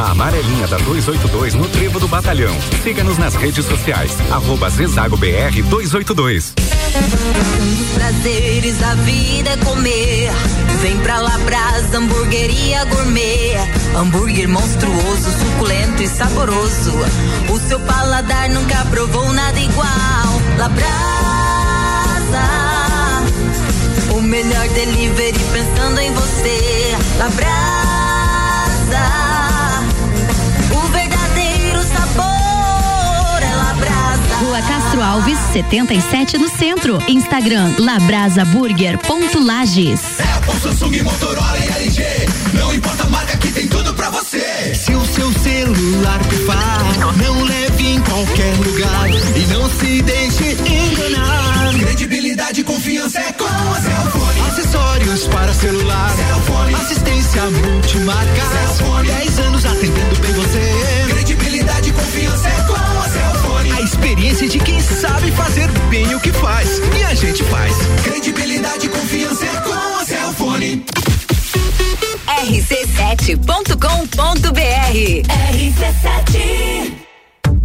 A amarelinha da 282 no Trevo do Batalhão. Siga-nos nas redes sociais. Arroba Zezago BR 282. Um dos prazeres da vida é comer. Vem pra Labrasa, hamburgueria gourmet. Hambúrguer monstruoso, suculento e saboroso. O seu paladar nunca provou nada igual. Labrasa, o melhor delivery pensando em você. Labrasa, Alves, 77 no centro. Instagram labrasaburger.lages. Apple, Samsung, Motorola e LG. Não importa a marca que tem tudo pra você. Se o seu celular pifar, não leve em qualquer lugar e não se deixe enganar. Credibilidade e confiança é com a Cellfone. Acessórios para celular. Cellfone. Assistência multimarca. Cellfone. 10 anos atendendo bem você. Credibilidade e confiança é com a Cellfone. Experiência de quem sabe fazer bem o que faz. E a gente faz. Credibilidade e confiança é com a Cellfone. rc7.com.br RC7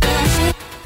faster.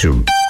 To.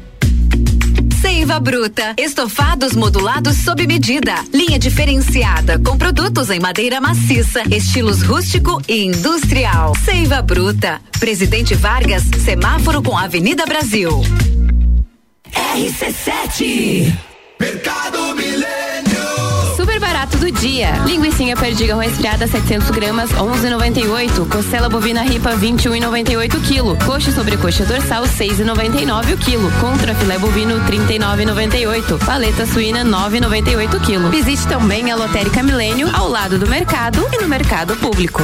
Seiva Bruta. Estofados modulados sob medida. Linha diferenciada com produtos em madeira maciça, estilos rústico e industrial. Seiva Bruta. Presidente Vargas, semáforo com Avenida Brasil. RC7 Mercado Milênio dia. Linguiça perdiga resfriada 700 gramas 11,98. Costela bovina ripa 21,98 quilo. Coxa sobre coxa dorsal 6,99 o quilo. Contra filé bovino 39,98. Paleta suína 9,98 quilo. Visite também a Lotérica Milênio ao lado do mercado e no mercado público.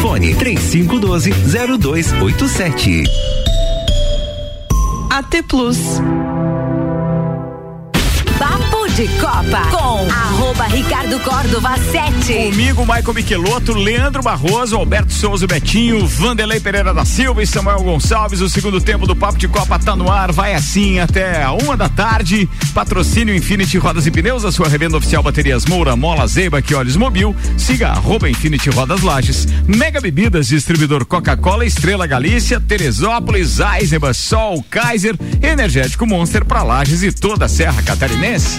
Fone 3512 0287. AT Plus. De Copa com arroba Ricardo Córdova 7. Comigo, Michael Michelotto, Leandro Barroso, Alberto Souza Betinho, Vanderlei Pereira da Silva e Samuel Gonçalves. O segundo tempo do Papo de Copa tá no ar, vai assim até a uma da tarde. Patrocínio Infinity Rodas e Pneus, a sua revenda oficial Baterias Moura, Mola Zeiba, que olhos mobil. Siga arroba Infinity Rodas Lages. Mega Bebidas, distribuidor Coca-Cola, Estrela Galícia, Teresópolis, Eisenbahn, Sol, Kaiser, Energético Monster para Lages e toda a Serra Catarinense.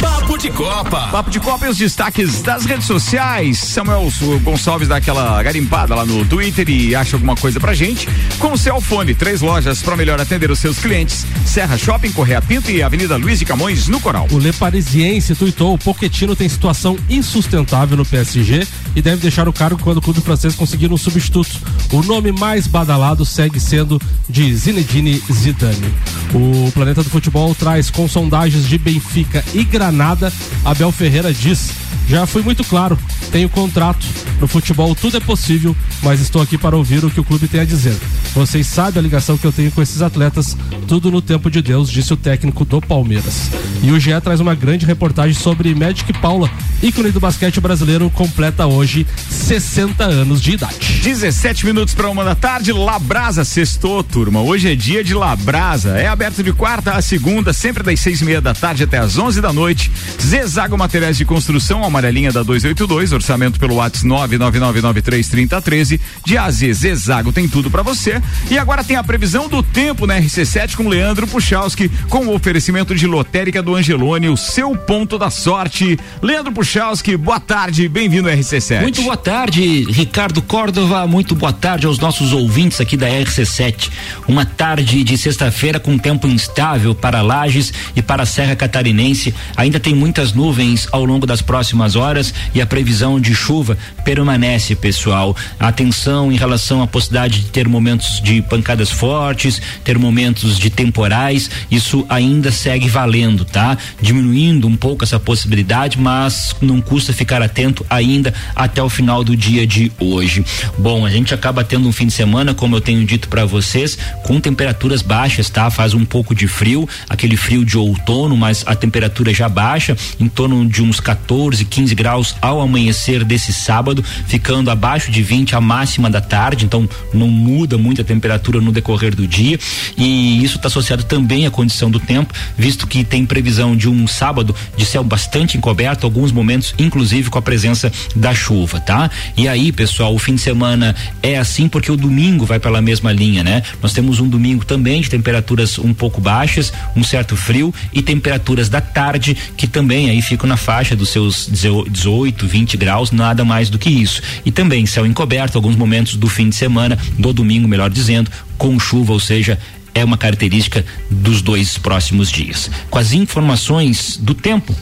Papo de Copa. Papo de Copa e os destaques das redes sociais. Samuel Gonçalves dá aquela garimpada lá no Twitter e acha alguma coisa pra gente. Com o Celfone, três lojas para melhor atender os seus clientes. Serra Shopping, Correia Pinto e Avenida Luiz de Camões, no Coral. O Le Parisiense tuitou, o Pochettino tem situação insustentável no PSG e deve deixar o cargo quando o clube francês conseguir um substituto. O nome mais badalado segue sendo de Zinedine Zidane. O Planeta do Futebol traz com sondagens de Benfica e Granada, Abel Ferreira diz: Já fui muito claro, tenho contrato. No futebol tudo é possível, mas estou aqui para ouvir o que o clube tem a dizer. Vocês sabem a ligação que eu tenho com esses atletas, tudo no tempo de Deus, disse o técnico do Palmeiras. E o GE traz uma grande reportagem sobre Magic Paula, ícone do basquete brasileiro, completa hoje 60 anos de idade. 17 minutos para uma da tarde, Labrasa sextou, turma. Hoje é dia de Labrasa. É aberto de quarta a segunda, sempre das seis e meia da tarde até as 11 da noite. Zezago Materiais de Construção, amarelinha da 282, orçamento pelo WhatsApp 999933013. De AZ Zezago tem tudo para você. E agora tem a previsão do tempo na RC7 com Leandro Puchalski, com o oferecimento de lotérica do Angelone, o seu ponto da sorte. Leandro Puchalski, boa tarde, bem-vindo ao RC7. Muito boa tarde, Ricardo Córdova. Muito boa tarde aos nossos ouvintes aqui da RC7. Uma tarde de sexta-feira com tempo instável para Lages e para a Serra Catarinense. Ainda tem muitas nuvens ao longo das próximas horas e a previsão de chuva permanece, pessoal. Atenção em relação à possibilidade de ter momentos de pancadas fortes, ter momentos de temporais. Isso ainda segue valendo, tá? Diminuindo um pouco essa possibilidade, mas não custa ficar atento ainda até o final do dia de hoje. Bom, a gente acaba tendo um fim de semana, como eu tenho dito para vocês, com temperaturas baixas, tá? Faz um pouco de frio, aquele frio de outono, mas a temperatura já baixa, em torno de uns 14, 15 graus ao amanhecer desse sábado, ficando abaixo de 20 a máxima da tarde, então não muda muito a temperatura no decorrer do dia. E isso está associado também à condição do tempo, visto que tem previsão de um sábado de céu bastante encoberto, alguns momentos, inclusive com a presença da chuva, tá? E aí, pessoal, o fim de semana é assim porque o domingo vai pela mesma linha, né? Nós temos um domingo também de temperaturas um pouco baixas, um certo frio e temperaturas da tarde que também aí ficam na faixa dos seus 18, 20 graus, nada mais do que isso. E também céu encoberto, alguns momentos do fim de semana, do domingo, melhor dizendo, com chuva, ou seja, é uma característica dos dois próximos dias. Com as informações do tempo,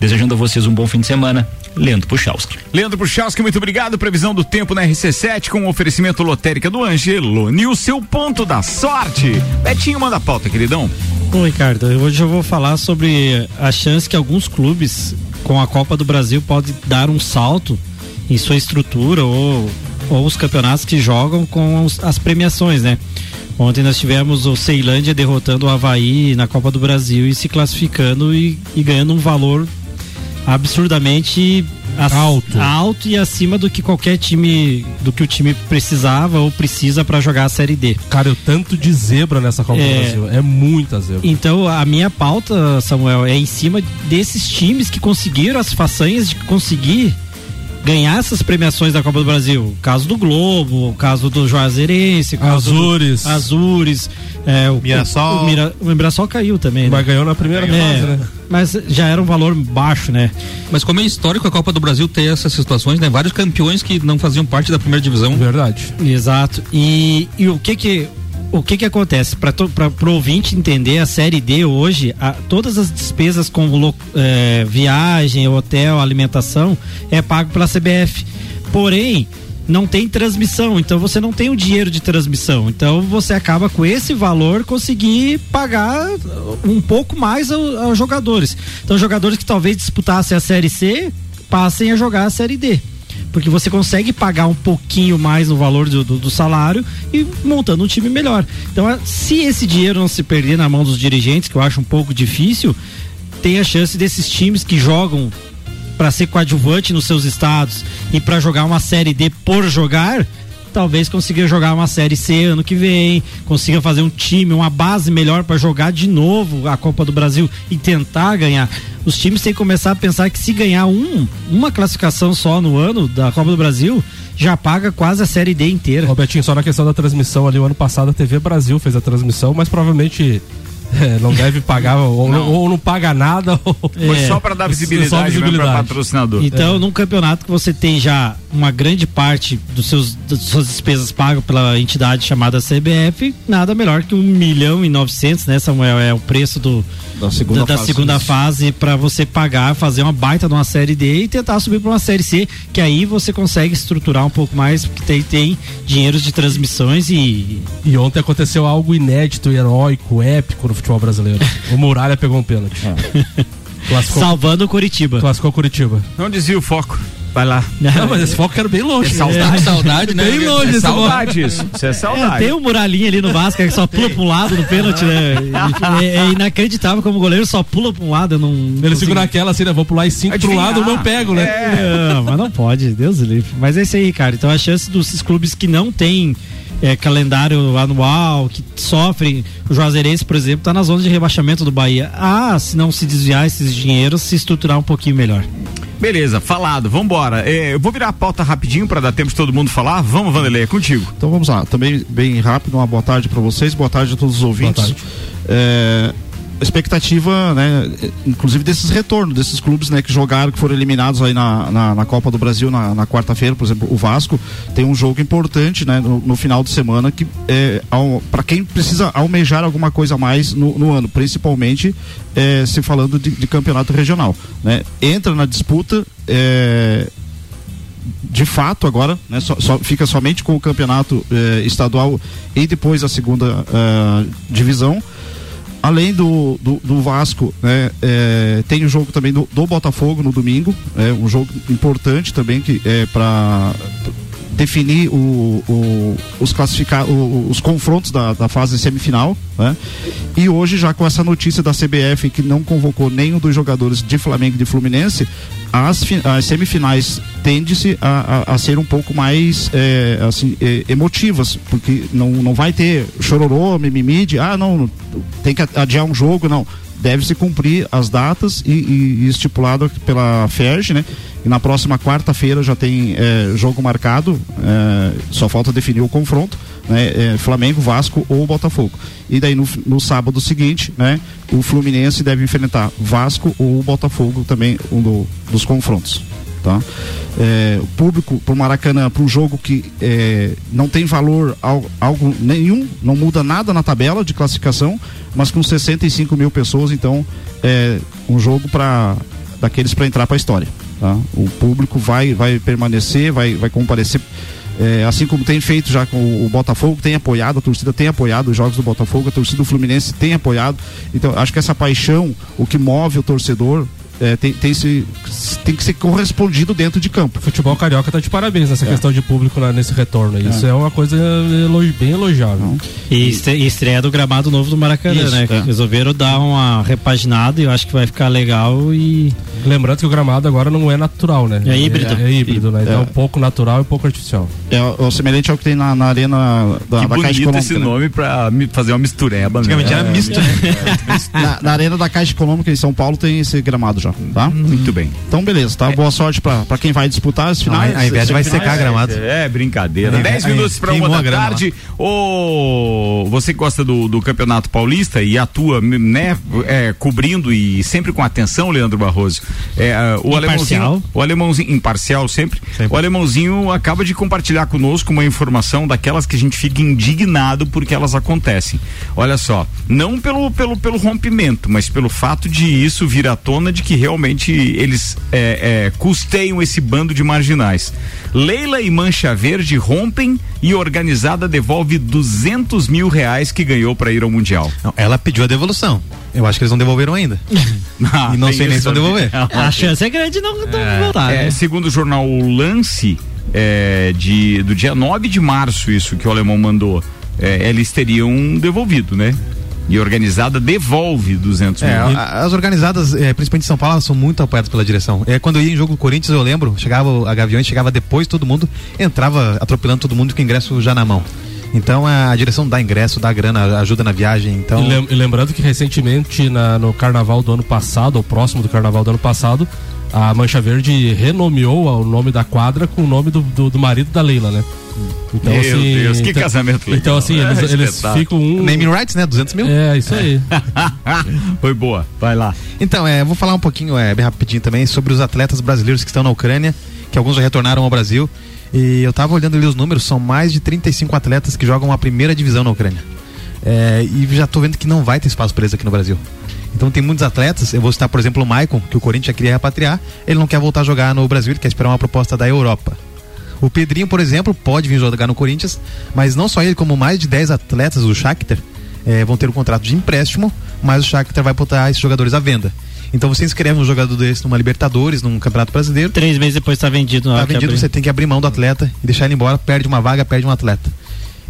desejando a vocês um bom fim de semana. Leandro Puchalski. Leandro Puchalski, muito obrigado. Previsão do tempo na RC7 com o oferecimento lotérica do Angelone, o seu ponto da sorte. Betinho, manda a pauta, queridão. Bom, Ricardo, hoje eu vou falar sobre a chance que alguns clubes com a Copa do Brasil podem dar um salto em sua estrutura ou, ou os campeonatos que jogam com os, as premiações, né? Ontem nós tivemos o Ceilândia derrotando o Havaí na Copa do Brasil e se classificando e, e ganhando um valor absurdamente alto. alto e acima do que qualquer time, do que o time precisava ou precisa para jogar a Série D. Cara, o tanto de zebra nessa Copa É. do Brasil. É muita zebra. Então a minha pauta, Samuel, é em cima desses times que conseguiram as façanhas de conseguir ganhar essas premiações da Copa do Brasil. O caso do Globo, o caso do Juazeirense, o caso Azures. do Azures, é, o Mirassol. O, o, Mira- o Mirassol caiu também, né? Mas ganhou na primeira É, fase, né? Mas já era um valor baixo, né? Mas como é histórico a Copa do Brasil ter essas situações, né? Vários campeões que não faziam parte da primeira divisão. Verdade. Exato. E, e o que que o que que acontece para o ouvinte entender a série D hoje, a- todas as despesas como é, viagem, hotel, alimentação é pago pela CBF. Porém não tem transmissão, então você não tem o dinheiro de transmissão. Então você acaba com esse valor conseguir pagar um pouco mais ao- aos jogadores. Então jogadores que talvez disputassem a série C passem a jogar a série D porque você consegue pagar um pouquinho mais no valor do, do- do salário e montando um time melhor. Então, se esse dinheiro não se perder na mão dos dirigentes, que eu acho um pouco difícil, tem a chance desses times que jogam para ser coadjuvante nos seus estados e para jogar uma série D por jogar, talvez consiga jogar uma série C ano que vem, consiga fazer um time, uma base melhor para jogar de novo a Copa do Brasil e tentar ganhar. Os times têm que começar a pensar que se ganhar um, uma classificação só no ano da Copa do Brasil, já paga quase a série D inteira. Robertinho, só na questão da transmissão ali, o ano passado a TV Brasil fez a transmissão, mas provavelmente é, não deve pagar, ou não. ou não paga nada, ou Foi É. só para dar Só visibilidade, mesmo pra patrocinador. Então, num campeonato que você tem já uma grande parte dos seus, das suas despesas pagas pela entidade chamada CBF, nada melhor que um milhão e novecentos, né, Samuel? É o preço do, Da segunda da, da fase. segunda fase para você pagar, fazer uma baita de uma série D e tentar subir para uma série C, que aí você consegue estruturar um pouco mais, porque tem, tem dinheiros de transmissões e. E ontem aconteceu algo inédito, heróico, épico no futebol brasileiro. O Muralha pegou um pênalti. Classificou, Salvando o Curitiba. classificou Curitiba. Não desvia o foco. Vai lá. Não, mas esse foco era bem longe. É saudade, saudade, né? Bem longe É esse saudade isso. Isso é É, saudade. tem um muralinho ali no Vasco que só pula pra um lado no pênalti, né? É, é inacreditável como o goleiro só pula pra um lado. Não, Ele segura aquela assim, né? Vou pular e cinco pro Adivinhar. lado, o meu pego, né? É, mas não pode, Deus o livre. Mas é isso aí, cara. Então a chance dos clubes que não têm é, calendário anual, que sofrem, o Juazeirense, por exemplo, tá na zona de rebaixamento do Bahia. Ah, se não se desviar esses dinheiros, se estruturar um pouquinho melhor. Beleza, falado, vambora. É, eu vou virar a pauta rapidinho para dar tempo de todo mundo falar. Vamos, Vanderlei, é contigo. Então vamos lá, também bem rápido, uma boa tarde para vocês, boa tarde a todos os ouvintes. É, expectativa, né, inclusive desses retornos, desses clubes, né, que jogaram, que foram eliminados aí na, na, na Copa do Brasil na, na quarta-feira, por exemplo, o Vasco tem um jogo importante, né, no, no final de semana que é, para quem precisa almejar alguma coisa a mais no, no ano, principalmente é, se falando de, de campeonato regional, né, entra na disputa, é, de fato agora, né, só, só fica somente com o campeonato eh, estadual e depois a segunda eh, divisão. Além do, do, do Vasco, né, eh, tem o jogo também do, do Botafogo no domingo, é um jogo importante também que é para definir o, o- os classificar o- os confrontos da, da fase semifinal, né? E hoje já com essa notícia da CBF que não convocou nenhum dos jogadores de Flamengo e de Fluminense, as, as semifinais tende-se a, a, a ser um pouco mais é, assim é, emotivas, porque não, não vai ter chororô, mimimi de ah não tem que adiar um jogo, não deve-se cumprir as datas e, e- e estipulado pela FERJ, né? E na próxima quarta-feira já tem eh, jogo marcado, eh, só falta definir o confronto, né? Eh, Flamengo, Vasco ou Botafogo. E daí no, no sábado seguinte, né? O Fluminense deve enfrentar Vasco ou Botafogo também, um do- dos confrontos. Tá? É, o público pro Maracanã, para um jogo que é, não tem valor al- algo nenhum, não muda nada na tabela de classificação, mas com 65 mil pessoas, então é um jogo para daqueles para entrar para a história. Tá? O público vai vai permanecer, vai vai comparecer. é, assim como tem feito já com o, o Botafogo, tem apoiado, a torcida tem apoiado os jogos do Botafogo, a torcida do Fluminense tem apoiado. Então, acho que essa paixão, o que move o torcedor, é, tem, tem, se, tem que ser correspondido dentro de campo. O futebol carioca tá de parabéns nessa É. questão de público lá nesse retorno. aí. Isso É. é uma coisa bem elogiável. E e estreia do gramado novo do Maracanã, Isso, né? é. Resolveram dar uma repaginada e eu acho que vai ficar legal e. Lembrando que o gramado agora não é natural, né? É híbrido. É, é híbrido, né? Então É. é um pouco natural e um pouco artificial. É, o- semelhante ao que tem na, na arena da, Que da Caixa Econômica. esse né? nome pra mi- fazer uma mistureba. Antigamente né? era misto, né? na, na arena da Caixa Econômica em São Paulo tem esse gramado já, tá? Muito bem. Então, beleza, tá? Boa sorte pra, pra quem vai disputar as finais. a Inveja vai secar gramado. É, brincadeira. É, 10 é, minutos para queimou uma da grama tarde. Ô, você que gosta do, do Campeonato Paulista e atua, né, é, cobrindo e sempre com atenção, Leandro Barroso. É, o Imparcial. alemãozinho, o alemãozinho imparcial sempre, O alemãozinho acaba de compartilhar conosco uma informação daquelas que a gente fica indignado porque elas acontecem. Olha só, não pelo pelo pelo rompimento, mas pelo fato de isso vir à tona de que realmente eles é, é, custeiam esse bando de marginais. Leila e Mancha Verde rompem e organizada devolve 200 mil reais que ganhou para ir ao Mundial. ela pediu a devolução. Eu acho que eles não devolveram ainda. e não sei nem isso se vão devolver. A chance é grande de não, não voltar. É, né? segundo o jornal O Lance, é, de, do dia 9 de março, isso que o alemão mandou, é, eles teriam devolvido, né? E organizada devolve 200 É, mil. a- as organizadas, é, principalmente em São Paulo, são muito apoiadas pela direção. É, quando eu ia em jogo do Corinthians, eu lembro, chegava a Gaviões, chegava depois todo mundo, entrava atropelando todo mundo com o ingresso já na mão. Então a direção dá ingresso, dá grana, ajuda na viagem. Então E, e lembrando que recentemente na- no carnaval do ano passado, ou próximo do carnaval do ano passado, a Mancha Verde renomeou o nome da quadra com o nome do, do, do marido da Leila, né? Então, Meu assim, Deus, que então- casamento legal. Então, assim, É, eles, ficam um. Naming rights, né? 200 mil. É, isso aí. Foi boa, vai lá. Então, é, vou falar um pouquinho, é, bem rapidinho também, sobre os atletas brasileiros que estão na Ucrânia, que alguns já retornaram ao Brasil. E eu tava olhando ali os números, são mais de 35 atletas que jogam a primeira divisão na Ucrânia. É, e já tô vendo que não vai ter espaço para eles aqui no Brasil. Então tem muitos atletas, eu vou citar, por exemplo, o Maicon, que o Corinthians já queria repatriar, ele não quer voltar a jogar no Brasil, ele quer esperar uma proposta da Europa. O Pedrinho, por exemplo, pode vir jogar no Corinthians, mas não só ele, como mais de 10 atletas do Shakhtar eh, vão ter um contrato de empréstimo, mas o Shakhtar vai botar esses jogadores à venda. Então você inscreve um jogador desse numa Libertadores, num Campeonato Brasileiro. Três meses depois tá vendido. Tá que vendido, você tem que abrir mão do atleta e deixar ele embora, perde uma vaga, perde um atleta.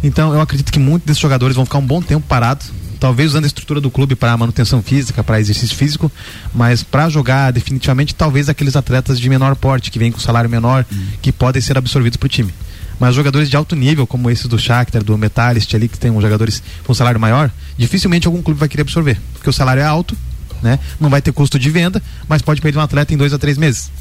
Então eu acredito que muitos desses jogadores vão ficar um bom tempo parados, talvez usando a estrutura do clube para manutenção física, para exercício físico, mas para jogar definitivamente talvez aqueles atletas de menor porte, que vêm com salário menor, que podem ser absorvidos para o time. Mas jogadores de alto nível, como esses do Shakhtar, do Metalist ali, que tem uns jogadores com salário maior, dificilmente algum clube vai querer absorver, porque o salário é alto, né? Não vai ter custo de venda, mas pode perder um atleta em dois a três meses.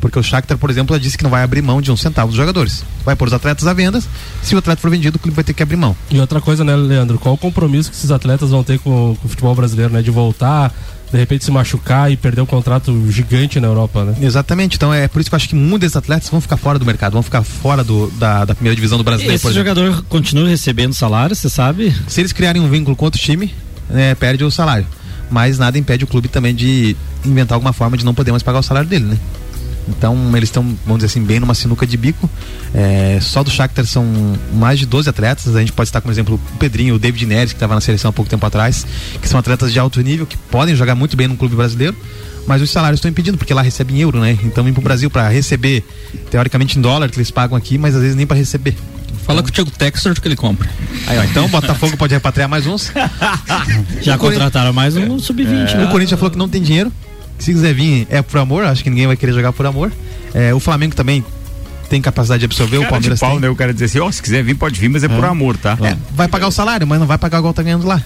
Porque o Shakhtar, por exemplo, já disse que não vai abrir mão de um centavo dos jogadores. Vai pôr os atletas à venda. Se o atleta for vendido, o clube vai ter que abrir mão. E outra coisa, né, Leandro? Qual o compromisso que esses atletas vão ter com, com o futebol brasileiro, né? De voltar, de repente se machucar e perder um contrato gigante na Europa, né? Exatamente. Então é por isso que eu acho que muitos desses atletas vão ficar fora do mercado, vão ficar fora do, da, da primeira divisão do brasileiro. Esse por exemplo. jogador continua recebendo salário, você sabe? Se eles criarem um vínculo com outro time, é, perde o salário. Mas nada impede o clube também de inventar alguma forma de não poder mais pagar o salário dele, né? Então eles estão, vamos dizer assim, bem numa sinuca de bico. É, só do Shakhtar são mais de 12 atletas. A gente pode estar como exemplo o Pedrinho, o David Neres, que estava na seleção há pouco tempo atrás, que são atletas de alto nível, que podem jogar muito bem no clube brasileiro. Mas os salários estão impedindo, porque lá recebem em euro, né? Então vem pro Brasil para receber, teoricamente em dólar, que eles pagam aqui, mas às vezes nem para receber. Fala com o Thiago Textor que ele compra. Aí, ó, então o Botafogo pode repatriar mais uns. Já O contrataram mais um sub-20. É. né? O Corinthians já falou que não tem dinheiro. Se quiser vir, é por amor. Acho que ninguém vai querer jogar por amor. É, o Flamengo também tem capacidade de absorver. o Cara de Palmeiras pau, tem. né? O cara dizer assim, ó, se quiser vir, pode vir, mas é, por amor, tá? É, vai pagar o salário, mas não vai pagar igual tá ganhando lá.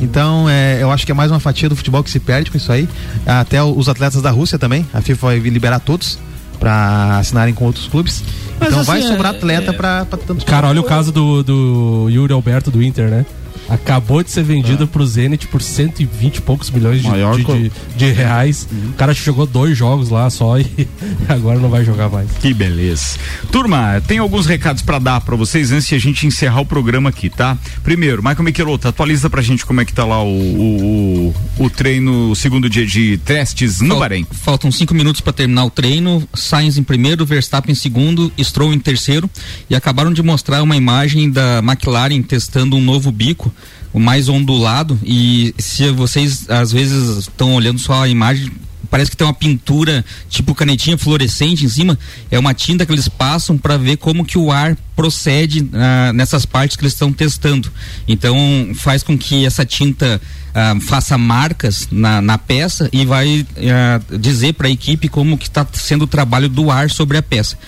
Então, é, eu acho que é mais uma fatia do futebol que se perde com isso aí. Até o- os atletas da Rússia também. A FIFA vai liberar todos para assinarem com outros clubes. Mas, então assim, vai sobrar é- atleta pra, pra tantos Cara, olha o caso do, do Yuri Alberto do Inter, né? Acabou de ser vendido pro Zenit por 120 e poucos milhões de, Maior de, de- de reais. O cara jogou dois jogos lá só e agora não vai jogar mais. Que beleza. Turma, tem alguns recados pra dar pra vocês antes de a gente encerrar o programa aqui, tá? Primeiro, Michael Michelotto, atualiza pra gente como é que tá lá o, o, o, o treino, o segundo dia de testes no Fal- Bahrein. Faltam cinco minutos para terminar o treino. Sainz em primeiro, Verstappen em segundo, Stroll em terceiro. E acabaram de mostrar uma imagem da McLaren testando um novo bico, o mais ondulado. E se vocês às vezes estão olhando só a imagem. Parece que tem uma pintura tipo canetinha fluorescente em cima. É uma tinta que eles passam para ver como que o ar procede ah, nessas partes que eles estão testando. Então faz com que essa tinta ah, faça marcas na, na peça e vai ah, dizer para a equipe como que está sendo o trabalho do ar sobre a peça.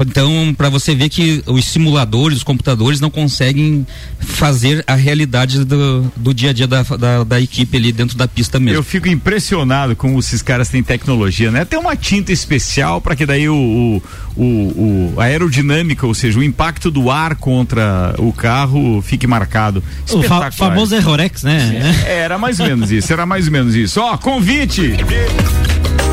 Então, para você ver que os simuladores, os computadores não conseguem fazer a realidade do, do dia a dia da, da, da equipe ali dentro da pista mesmo. Eu fico impressionado como esses caras têm tecnologia, né? Tem uma tinta especial para que daí o, o, o- o- a aerodinâmica, ou seja, o impacto do ar contra o carro fique marcado. O fa famoso Errorex, né? É, Era mais ou menos isso, era mais ou menos isso. Ó, convite.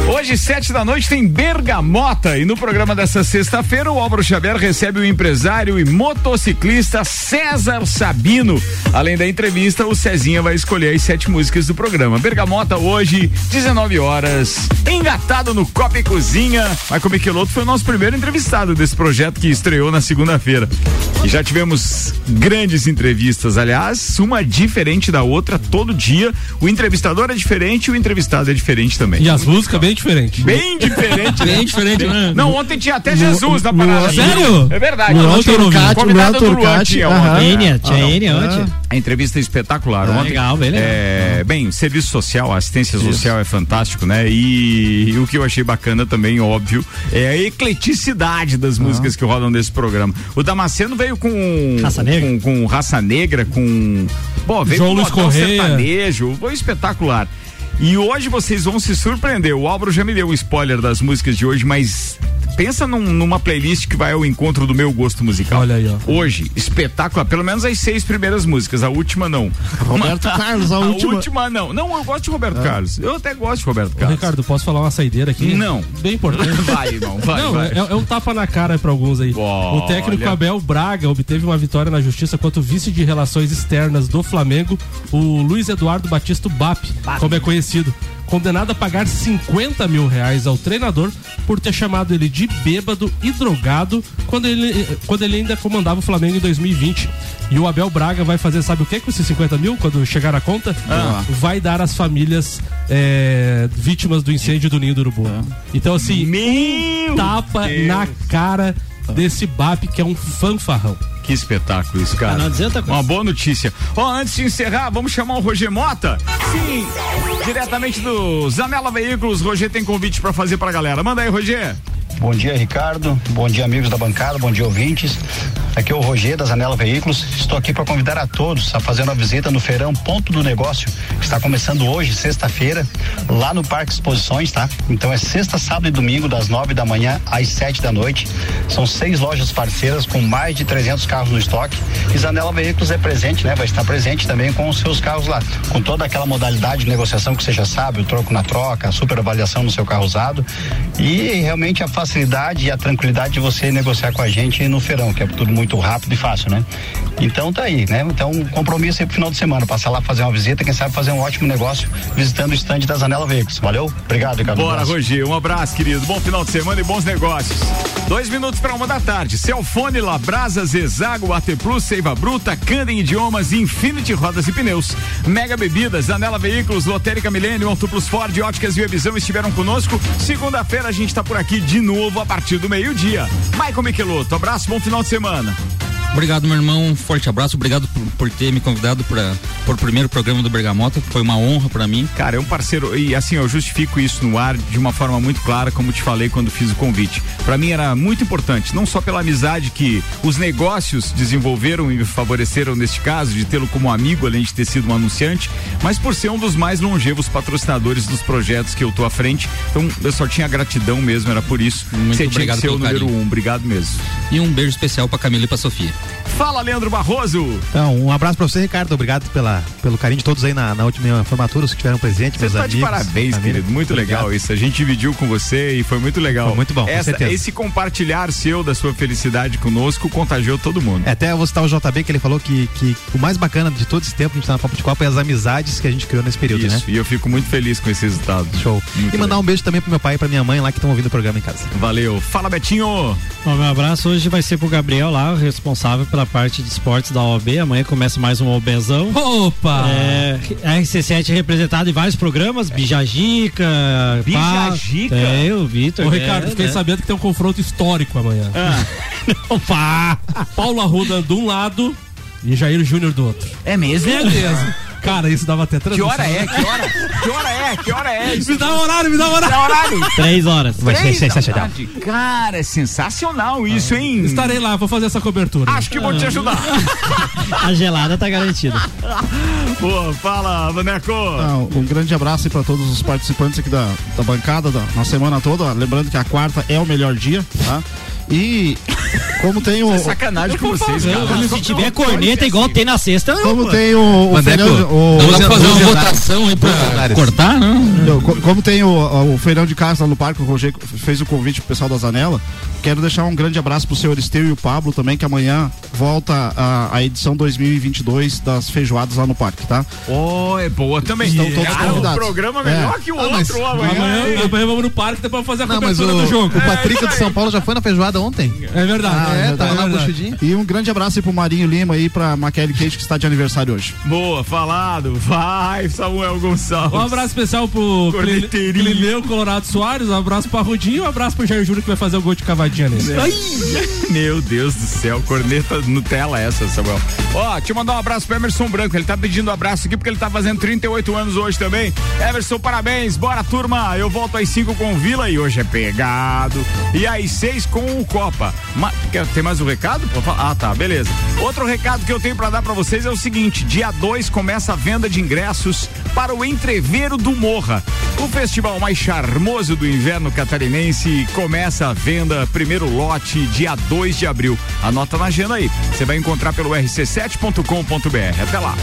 Hoje, sete da noite, tem Bergamota. E no programa dessa sexta-feira, o Álvaro Xavier recebe o empresário e motociclista César Sabino. Além da entrevista, o Cezinha vai escolher as sete músicas do programa. Bergamota, hoje, 19 horas, engatado no Copa e Cozinha. Michael Michelotto foi o nosso primeiro entrevistado desse projeto que estreou na segunda-feira. E já tivemos grandes entrevistas, aliás, uma diferente da outra todo dia. O entrevistador é diferente e o entrevistado é diferente também. E as músicas bem Bem diferente. Bem né? diferente, né? Não, ontem tinha até Jesus na parada. Sério? É verdade. Luan Ontem Turcati, Luan Turcati. Enia, tinha Enia não. ontem. A entrevista é espetacular Ah, ontem. legal, bem legal. É, bem, serviço social, assistência social é fantástico, né? E, e o que eu achei bacana também, óbvio, é a ecleticidade das músicas que rodam desse programa. O Damasceno veio com Raça Negra. com, com raça negra, com bom, veio João com Luiz Correia. sertanejo, foi espetacular. E hoje vocês vão se surpreender. O Álvaro já me deu um spoiler das músicas de hoje, mas pensa num- numa playlist que vai ao encontro do meu gosto musical. Olha aí, ó. Hoje, espetacular. Pelo menos as seis primeiras músicas. A última não. Roberto Carlos, a última. não. Não, eu gosto de Roberto Carlos. Eu até gosto de Roberto Ô, Carlos. Ricardo, posso falar uma saideira aqui? Não. Bem importante. Vai, irmão, vai, Não, vai. É, é um tapa na cara para alguns aí. Olha. O técnico Abel Braga obteve uma vitória na justiça contra o vice de relações externas do Flamengo, o Luiz Eduardo Batista Bap, como é conhecido. Condenado a pagar 50 mil reais ao treinador por ter chamado ele de bêbado e drogado quando ele, quando ele ainda comandava o Flamengo em 2020. E o Abel Braga vai fazer, sabe o que com esses 50 mil quando chegar a conta? Ah. Vai dar às famílias é, vítimas do incêndio do Ninho do Urubu. Então, assim, Meu tapa Deus. na cara desse BAP que é um fanfarrão. Que espetáculo isso, cara. Ah, não adianta coisa. Uma boa notícia. Ó, antes de encerrar, vamos chamar o Roger Mota? Sim, diretamente do Zanela Veículos. Roger tem convite pra fazer pra galera. Manda aí, Roger. Bom dia, Ricardo. Bom dia, amigos da bancada. Bom dia, ouvintes. Aqui é o Roger da Zanela Veículos. Estou aqui para convidar a todos a fazer uma visita no feirão Ponto do Negócio, que está começando hoje, sexta-feira, lá no Parque Exposições, tá? Então é sexta, sábado e domingo, das nove da manhã às sete da noite. São seis lojas parceiras com mais de 300 carros no estoque. E Zanela Veículos é presente, né? Vai estar presente também com os seus carros lá, com toda aquela modalidade de negociação que você já sabe, o troco na troca, a super avaliação no seu carro usado e realmente a facilidade e a tranquilidade de você negociar com a gente no feirão, que é tudo muito rápido e fácil, né? Então tá aí, né? Então compromisso aí pro final de semana, passar lá fazer uma visita, quem sabe fazer um ótimo negócio visitando o estande da Zanela Veículos. Valeu? Obrigado, Ricardo. Bora, Abraço. Roger. Um abraço, querido. Bom final de semana e bons negócios. Dois minutos para uma da tarde. Celfone, Labrasa, Zezago, AT Plus, Seiva Bruta, Candem Idiomas, Infinity Rodas e Pneus. Mega Bebidas, Anela Veículos, Lotérica Milênio, Auto Plus Ford, Óticas Via Visão estiveram conosco. Segunda-feira a gente está por aqui de novo a partir do meio-dia. Michael Michelotto, abraço, bom final de semana. Obrigado, meu irmão. Um forte abraço. Obrigado por, por ter me convidado para o primeiro programa do Bergamota. Foi uma honra para mim. Cara, é um parceiro e assim eu justifico isso no ar de uma forma muito clara, como te falei quando fiz o convite. Para mim era muito importante, não só pela amizade que os negócios desenvolveram e me favoreceram neste caso de tê-lo como amigo, além de ter sido um anunciante, mas por ser um dos mais longevos patrocinadores dos projetos que eu tô à frente. Então eu só tinha gratidão mesmo, era por isso. Muito Você tinha obrigado que ser o número carinho. um. Obrigado mesmo. E um beijo especial para Camila e para Sofia. Fala, Leandro Barroso. Então, um abraço pra você, Ricardo. Obrigado pela, pelo carinho de todos aí na, na última formatura, os que tiveram presente, Você meus está de amigos. parabéns, família. querido. Muito Obrigado. legal isso. A gente dividiu com você e foi muito legal. Foi muito bom, com Essa- certeza. Esse compartilhar seu da sua felicidade conosco contagiou todo mundo. É, Até eu vou citar o JB que ele falou que, que o mais bacana de todo esse tempo que a gente tá na Papo de Copa é as amizades que a gente criou nesse período, Isso, né? e eu fico muito feliz com esse resultado. Show. Muito e mandar um beijo também pro meu pai e pra minha mãe lá que estão ouvindo o programa em casa. Valeu. Fala, Betinho. Bom, meu abraço hoje vai ser pro Gabriel lá, o responsável pela parte de esportes da OAB. Amanhã começa mais um OBzão. Opa! É, RC7 representado em vários programas, Bijagica. Bijagica? É, o Vitor. Ô, Ricardo, é, fiquei né? sabendo que tem um confronto histórico amanhã. Opa! Paulo Arruda de um lado e Jair Júnior do outro. É mesmo? É mesmo. Cara, isso dava até Que transmissão. hora é? Que hora? Que hora é? Que hora é? Isso? Me dá horário, me dá horário. Dá horário. Três horas. Vai ser Três sensacional. tarde. Cara, é sensacional isso, hein? Estarei lá, vou fazer essa cobertura. Acho que vou te ajudar. A gelada tá garantida. Pô, fala, Vaneco. Ah, um grande abraço aí para todos os participantes aqui da, da bancada da, na semana toda. Lembrando que a quarta é o melhor dia, tá? E como tem o. É sacanagem com vocês, cara. Se tiver corneta igual tem na sexta, Como tem o, o o, dá pra fazer uma votação aí pra cortar, não? Como tem o, o feirão de casa lá no parque, o Roger fez o convite pro pessoal da Zanela. Quero deixar um grande abraço pro senhor Esteu e o Pablo também, que amanhã volta a, a edição 2022 das feijoadas lá no parque, tá? Oh, é boa também. Estão todos Cara, convidados. um programa É. melhor que o Ah, mas- outro amanhã. Amanhã, amanhã vamos no parque depois fazer a Não, cobertura o, do jogo. o Patrick de São Paulo já foi na feijoada ontem. É verdade. É, é tava lá verdade. buchudinho. E um grande abraço aí pro Marinho Lima e pra Maquele Queijo, que está de aniversário hoje. Boa, falado. Vai, Samuel Gonçalves. Um abraço especial pro. Clineu Colorado Soares, um abraço pra Rudinho, um abraço pro Jair Júnior que vai fazer o gol de cavadinha nele. Meu Deus do céu, corneta Nutella essa, Samuel. Ó, deixa eu mandar um abraço pro Emerson Branco. Ele tá pedindo um abraço aqui porque ele tá fazendo 38 anos hoje também. Emerson, parabéns. Bora, turma. Eu volto às 5 com o Vila e hoje é pegado. E às 6 com o Copa. Quer- tem mais um recado? Ah, tá, beleza. Outro recado que eu tenho pra dar pra vocês é o seguinte: dia 2 começa a venda de ingressos para o Entreveiro do Morra. O festival mais charmoso do inverno catarinense começa a venda, primeiro lote, dia 2 de abril. Anota na agenda aí. Você vai encontrar pelo rc7.com.br. Até lá.